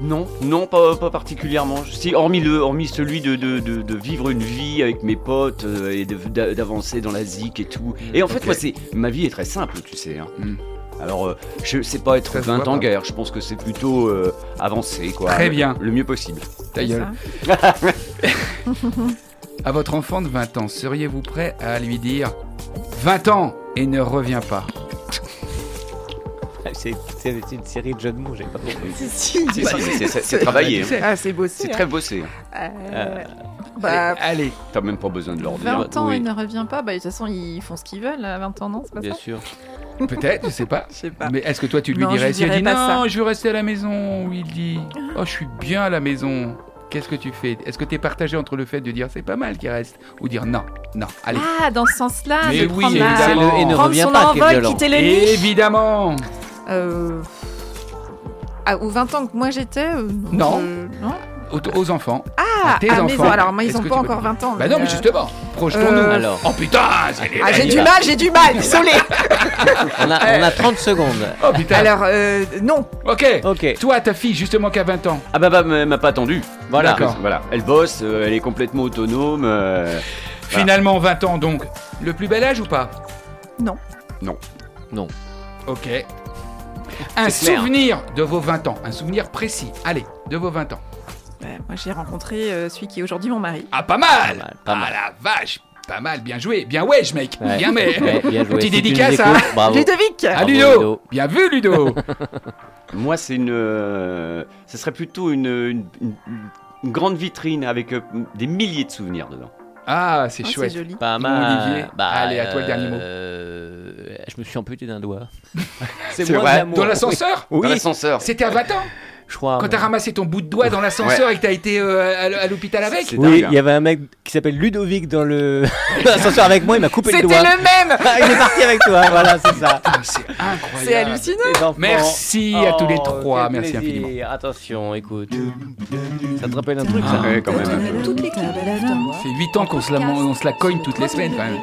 Speaker 3: Non, non, pas, pas particulièrement. Si, hormis, le, hormis celui de, de, de, de vivre une vie avec mes potes euh, et de- d'a- d'avancer dans la zik et tout. Et en fait,
Speaker 2: Ok.
Speaker 3: moi, c'est ma vie est très simple, tu sais. hein.
Speaker 2: Hmm.
Speaker 3: Alors, euh, je sais pas être
Speaker 2: Ça se
Speaker 3: 20
Speaker 2: voit
Speaker 3: ans guerre. Je pense que c'est plutôt euh, avancer, quoi.
Speaker 2: Très bien.
Speaker 3: Le mieux possible.
Speaker 2: Ta gueule. <laughs> À votre enfant de 20 ans, seriez-vous prêt à lui dire 20 ans et ne reviens pas
Speaker 1: C'est une série de jeux de mots, j'ai pas compris. <laughs>
Speaker 5: Si, si.
Speaker 3: C'est si, c'est- c'est- c'est travaillé. hein.
Speaker 5: Ah, c'est bossé.
Speaker 3: C'est
Speaker 5: hein.
Speaker 3: très bossé.
Speaker 5: Euh, Bah,
Speaker 2: Allez, allez.
Speaker 3: T'as même pas besoin de leur dire.
Speaker 5: 20 ans,
Speaker 3: Oui.
Speaker 5: il ne revient pas. Bah, de toute façon, ils font ce qu'ils veulent à 20 ans, non C'est pas
Speaker 1: Bien
Speaker 5: ça
Speaker 1: sûr.
Speaker 2: peut-être, je sais pas. <laughs>
Speaker 5: Je sais pas.
Speaker 2: Mais est-ce que toi tu lui
Speaker 5: Non,
Speaker 2: dirais
Speaker 5: je
Speaker 2: si elle
Speaker 5: dirais
Speaker 2: dit
Speaker 5: pas
Speaker 2: non,
Speaker 5: ça.
Speaker 2: je veux rester à la maison, ou il dit oh je suis bien à la maison, qu'est-ce que tu fais? Est-ce que tu es partagé entre le fait de dire c'est pas mal qu'il reste ou dire non, non, allez.
Speaker 5: Ah, dans ce sens-là,
Speaker 2: Mais
Speaker 5: de
Speaker 2: oui,
Speaker 5: prendre, la-
Speaker 2: évidemment.
Speaker 1: C'est le et ne
Speaker 5: prendre
Speaker 1: reviens
Speaker 5: son
Speaker 1: pas qui est
Speaker 5: envol,
Speaker 1: violent.
Speaker 5: quitter l'ennemi.
Speaker 2: Évidemment
Speaker 5: Euh... Ah, aux 20 ans que moi j'étais euh,
Speaker 2: Non.
Speaker 5: je- non
Speaker 2: aux, aux enfants.
Speaker 5: Ah,
Speaker 2: À tes
Speaker 5: à
Speaker 2: enfants.
Speaker 5: Alors, moi, ils
Speaker 2: Est-ce
Speaker 5: ont
Speaker 2: que
Speaker 5: pas
Speaker 2: peux-
Speaker 5: encore 20 ans.
Speaker 2: Bah non, mais
Speaker 5: euh,
Speaker 2: justement, projetons-nous.
Speaker 5: euh,
Speaker 1: Alors,
Speaker 2: Oh putain,
Speaker 5: Ah, j'ai du mal, j'ai du mal, <laughs> désolé.
Speaker 1: on a, on a 30 secondes.
Speaker 2: Oh putain.
Speaker 5: Alors, euh, non.
Speaker 2: Ok.
Speaker 1: Ok.
Speaker 2: Toi, ta fille, justement, qui a 20 ans.
Speaker 3: Ah bah, bah elle m'a pas attendu.
Speaker 1: Voilà.
Speaker 3: Voilà. Elle bosse, euh, elle est complètement autonome. euh, Voilà.
Speaker 2: Finalement, 20 ans, donc. Le plus bel âge ou pas?
Speaker 5: Non.
Speaker 3: Non.
Speaker 1: Non.
Speaker 2: Ok. Un
Speaker 1: clair.
Speaker 2: souvenir de vos 20 ans. Un souvenir précis. Allez, de vos 20 ans.
Speaker 5: Bah, moi, j'ai rencontré euh, celui qui est aujourd'hui mon mari.
Speaker 2: Ah, pas mal
Speaker 1: Pas mal, pas
Speaker 2: Ah la vache Pas mal, bien joué. Bien wesh, mec.
Speaker 1: Ouais.
Speaker 2: Bien, mais. <laughs>
Speaker 1: Ouais, bien joué.
Speaker 2: Petite
Speaker 1: Si tu nous
Speaker 2: dédicace, hein.
Speaker 1: écoutes, Bravo.
Speaker 5: Ludovic
Speaker 1: Bravo,
Speaker 2: Ludo.
Speaker 1: Ludo.
Speaker 2: Bien vu, Ludo <laughs>
Speaker 3: Moi, c'est une. euh, ce serait plutôt une, une- une- une grande vitrine avec euh, des milliers de souvenirs dedans.
Speaker 2: Ah, c'est
Speaker 5: Oh,
Speaker 2: chouette.
Speaker 5: C'est joli.
Speaker 1: Pas mal.
Speaker 2: Olivier.
Speaker 1: Bah,
Speaker 2: Allez, à toi le dernier mot.
Speaker 1: euh, Je me suis amputé d'un doigt. <laughs>
Speaker 3: C'est
Speaker 1: moi
Speaker 3: vrai.
Speaker 1: de l'amour.
Speaker 2: Dans l'ascenseur
Speaker 3: Dans
Speaker 1: Oui,
Speaker 3: l'ascenseur.
Speaker 2: C'était à 20 ans
Speaker 1: je crois.
Speaker 2: Quand t'as ramassé ton bout de doigt dans l'ascenseur et que t'as été euh, à l'hôpital avec
Speaker 3: C'est
Speaker 1: Oui,
Speaker 3: dingue,
Speaker 1: il y avait un mec qui s'appelle Ludovic dans le <laughs> dans l'ascenseur avec moi, il m'a coupé le
Speaker 5: C'était
Speaker 1: doigt.
Speaker 5: le même <laughs>
Speaker 1: Ah, il est parti avec toi, voilà, c'est ça.
Speaker 2: C'est incroyable.
Speaker 5: C'est hallucinant.
Speaker 2: Merci à tous les
Speaker 1: Oh,
Speaker 2: trois. Merci infiniment.
Speaker 1: Attention, écoute. Ça te rappelle un truc, ça
Speaker 3: Ouais, quand même.
Speaker 4: Toutes les clés de
Speaker 2: C'est 8 ans qu'on se la, on se la cogne toutes les semaines quand même.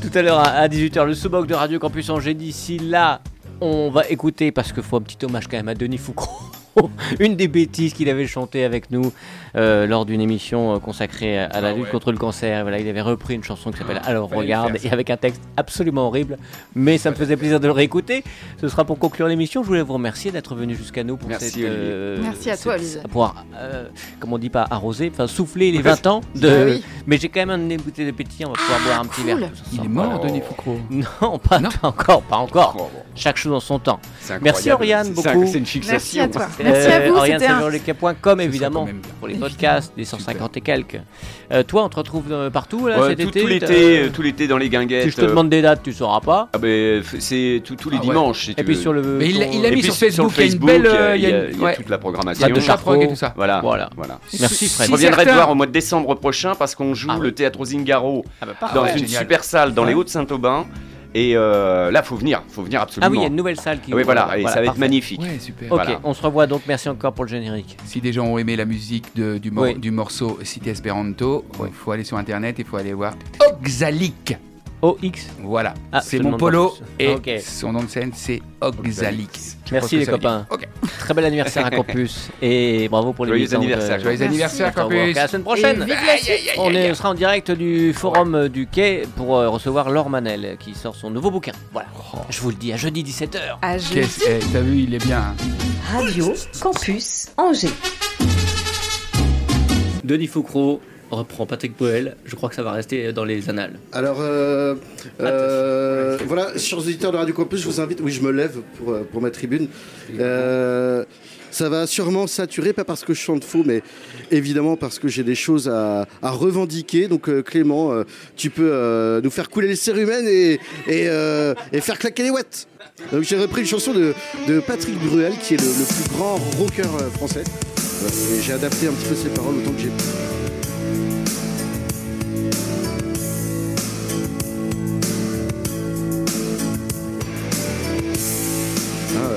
Speaker 1: Tout à l'heure à 18h, le sous-boc de Radio Campus Angers. D'ici là, on va écouter, parce qu'il faut un petit hommage quand même à Denis Foucault, <laughs> une des bêtises qu'il avait chanté avec nous euh, lors d'une émission euh, consacrée à à la
Speaker 2: Ah
Speaker 1: lutte
Speaker 2: ouais.
Speaker 1: contre le cancer. Voilà, il avait repris une chanson qui s'appelle Alors
Speaker 2: fallait le
Speaker 1: regarde, et avec un texte absolument horrible, mais ça me faisait plaisir de le réécouter. Ce sera pour conclure l'émission. Je voulais vous remercier d'être venu jusqu'à nous pour
Speaker 3: Merci,
Speaker 1: cette, euh,
Speaker 5: Merci à toi, Olivier.
Speaker 1: Pour, euh, comme on dit pas arroser, enfin souffler les <laughs> 20 ans de.
Speaker 5: Ah oui.
Speaker 1: Mais j'ai quand même un bouteille de pétillant, on va pouvoir boire un petit verre.
Speaker 2: Il est mort,
Speaker 1: Oh.
Speaker 2: Denis Foucault. <laughs>
Speaker 1: Non, pas,
Speaker 2: Non.
Speaker 1: pas <laughs> encore, pas encore.
Speaker 3: Oh, bon.
Speaker 1: Chaque chose en son temps. Merci. Oriane, beaucoup.
Speaker 3: C'est une fixation.
Speaker 5: Merci à toi. Merci à vous.
Speaker 1: Oriane évidemment, pour les podcasts, les 150 et quelques. Euh, toi, on te retrouve euh, partout là,
Speaker 3: Ouais,
Speaker 1: cet
Speaker 3: tout,
Speaker 1: été
Speaker 3: tout
Speaker 1: t'as-
Speaker 3: l'été, euh, tout l'été dans les guinguettes.
Speaker 1: Si je te
Speaker 3: euh,
Speaker 1: demande des dates, tu sauras pas.
Speaker 3: ah ben, f- c'est tout- tous les
Speaker 2: Ah ouais.
Speaker 3: dimanches. si
Speaker 1: Et
Speaker 3: tu
Speaker 1: puis
Speaker 3: veux.
Speaker 1: sur le.
Speaker 2: Mais il,
Speaker 1: ton-
Speaker 2: il a
Speaker 3: Et
Speaker 2: mis
Speaker 3: puis
Speaker 2: sur Facebook, il y a une belle.
Speaker 3: il y a,
Speaker 2: euh,
Speaker 3: il y a-
Speaker 2: une-
Speaker 3: il y a
Speaker 2: ouais.
Speaker 3: toute la programmation.
Speaker 1: De
Speaker 2: de chaprog et tout ça.
Speaker 3: Voilà.
Speaker 1: Voilà.
Speaker 3: voilà.
Speaker 1: Merci, Fred.
Speaker 3: Je reviendrai te
Speaker 2: certains-
Speaker 3: voir au mois de décembre prochain parce qu'on joue
Speaker 1: Ah
Speaker 3: le théâtre Zingaro
Speaker 1: Ah bah,
Speaker 2: Ah
Speaker 3: dans
Speaker 2: ouais,
Speaker 3: une
Speaker 2: génial.
Speaker 3: super salle dans les
Speaker 1: Ouais.
Speaker 3: Hauts-de-Saint-Aubin. Et euh, là, faut venir, faut venir
Speaker 1: Ah
Speaker 3: absolument.
Speaker 1: oui, il y a une nouvelle salle qui.
Speaker 3: Ah oui, voilà, et ça va être magnifique.
Speaker 2: Ouais, super.
Speaker 1: Ok,
Speaker 3: Voilà.
Speaker 1: on se revoit donc. Merci encore pour le générique.
Speaker 2: Si des gens ont aimé la musique de- du, mor-
Speaker 1: Oui.
Speaker 2: du morceau Cité Esperanto, il faut aller sur internet, il faut aller voir Oxalic.
Speaker 1: OX.
Speaker 2: Voilà,
Speaker 1: Ah,
Speaker 2: c'est mon polo et
Speaker 1: Ok.
Speaker 2: son nom de scène c'est Oxalix.
Speaker 1: Merci les copains. Très bel anniversaire à Campus. Et bravo pour les
Speaker 3: Joyeux
Speaker 1: 8 ans de-
Speaker 3: anniversaire.
Speaker 2: Joyeux anniversaire. Campus.
Speaker 1: À la semaine prochaine.
Speaker 5: Et vive la suite.
Speaker 1: On est- sera en direct du forum du quai pour euh, recevoir Laure Manel qui sort son nouveau bouquin. Voilà. Je vous le dis, à jeudi 17h.
Speaker 5: À jeudi.
Speaker 2: Eh, T'as vu, il est bien. hein.
Speaker 4: Radio Campus Angers.
Speaker 1: Denis Foucro reprend Patrick Poel. Je crois que ça va rester dans les annales.
Speaker 10: Alors, euh, euh, voilà, chers auditeurs de Radio Campus, je vous invite. Oui, je me lève pour, euh, pour ma tribune. Euh, ça va sûrement saturer, pas parce que je chante faux, mais évidemment parce que j'ai des choses à, à revendiquer. Donc, euh, Clément, euh, tu peux euh, nous faire couler les cérumen et, et, euh, et faire claquer les ouettes. Donc, j'ai repris une chanson de, de Patrick Bruel, qui est le, le plus grand rocker français. Et j'ai adapté un petit peu ses paroles autant que j'ai pu.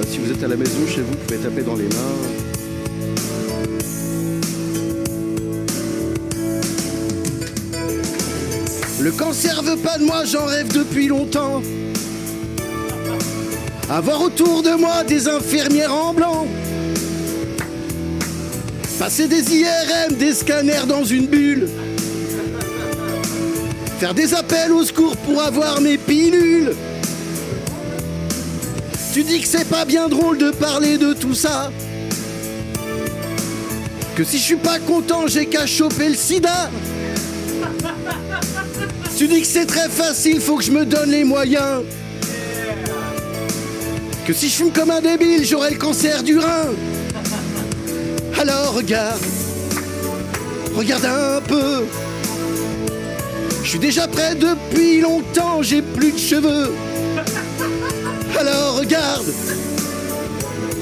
Speaker 10: Si vous êtes à la maison, chez vous, vous pouvez taper dans les mains. Le cancer veut pas de moi, j'en rêve depuis longtemps. Avoir autour de moi des infirmières en blanc. Passer des IRM, des scanners dans une bulle. Faire des appels au secours pour avoir mes pilules. Tu dis que c'est pas bien drôle de parler de tout ça. Que si je suis pas content, j'ai qu'à choper le sida. Tu dis que c'est très facile, faut que je me donne les moyens. Que si je fume comme un débile, j'aurai le cancer du rein. Alors regarde, regarde un peu. Je suis déjà prêt depuis longtemps, j'ai plus de cheveux. Alors regarde,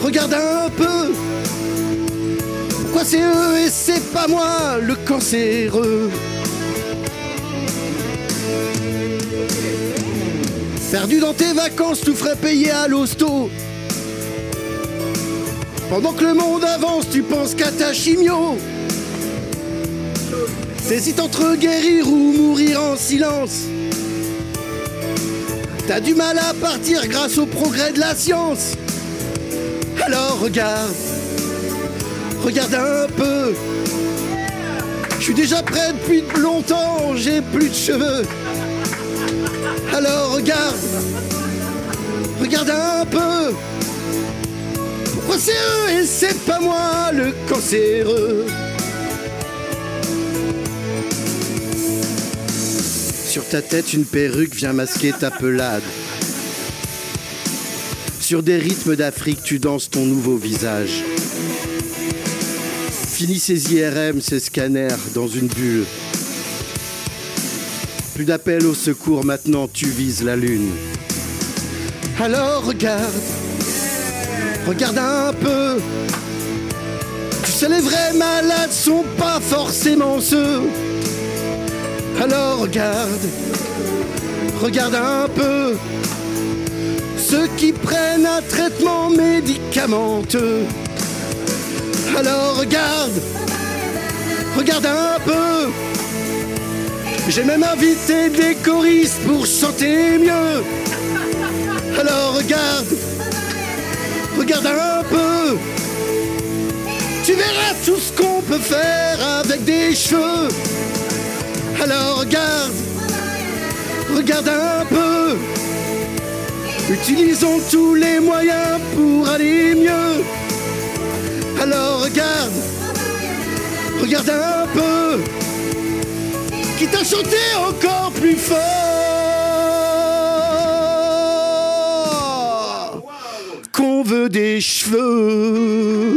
Speaker 10: regarde un peu. Pourquoi c'est eux et c'est pas moi le cancéreux Perdu dans tes vacances, tout ferais payer à l'hosto. Pendant que le monde avance, tu penses qu'à ta chimio. T'hésites entre guérir ou mourir en silence. T'as du mal à partir grâce au progrès de la science. Alors regarde, regarde un peu. Je suis déjà prêt depuis longtemps, j'ai plus de cheveux. Alors regarde, regarde un peu. Pourquoi c'est eux et c'est pas moi le cancéreux? Ta tête, une perruque vient masquer ta pelade. Sur des rythmes d'Afrique, tu danses ton nouveau visage. Fini ces IRM, ces scanners dans une bulle. Plus d'appel au secours, maintenant tu vises la lune. Alors regarde, regarde un peu. Tu sais, les vrais malades sont pas forcément ceux. Alors regarde, regarde un peu. Ceux qui prennent un traitement médicamenteux. Alors regarde, regarde un peu. J'ai même invité des choristes pour chanter mieux. Alors regarde, regarde un peu. Tu verras tout ce qu'on peut faire avec des cheveux. Alors regarde, regarde un peu. Utilisons tous les moyens pour aller mieux. Alors regarde, regarde un peu. Qui t'a chanté encore plus fort? Qu'on veut des cheveux.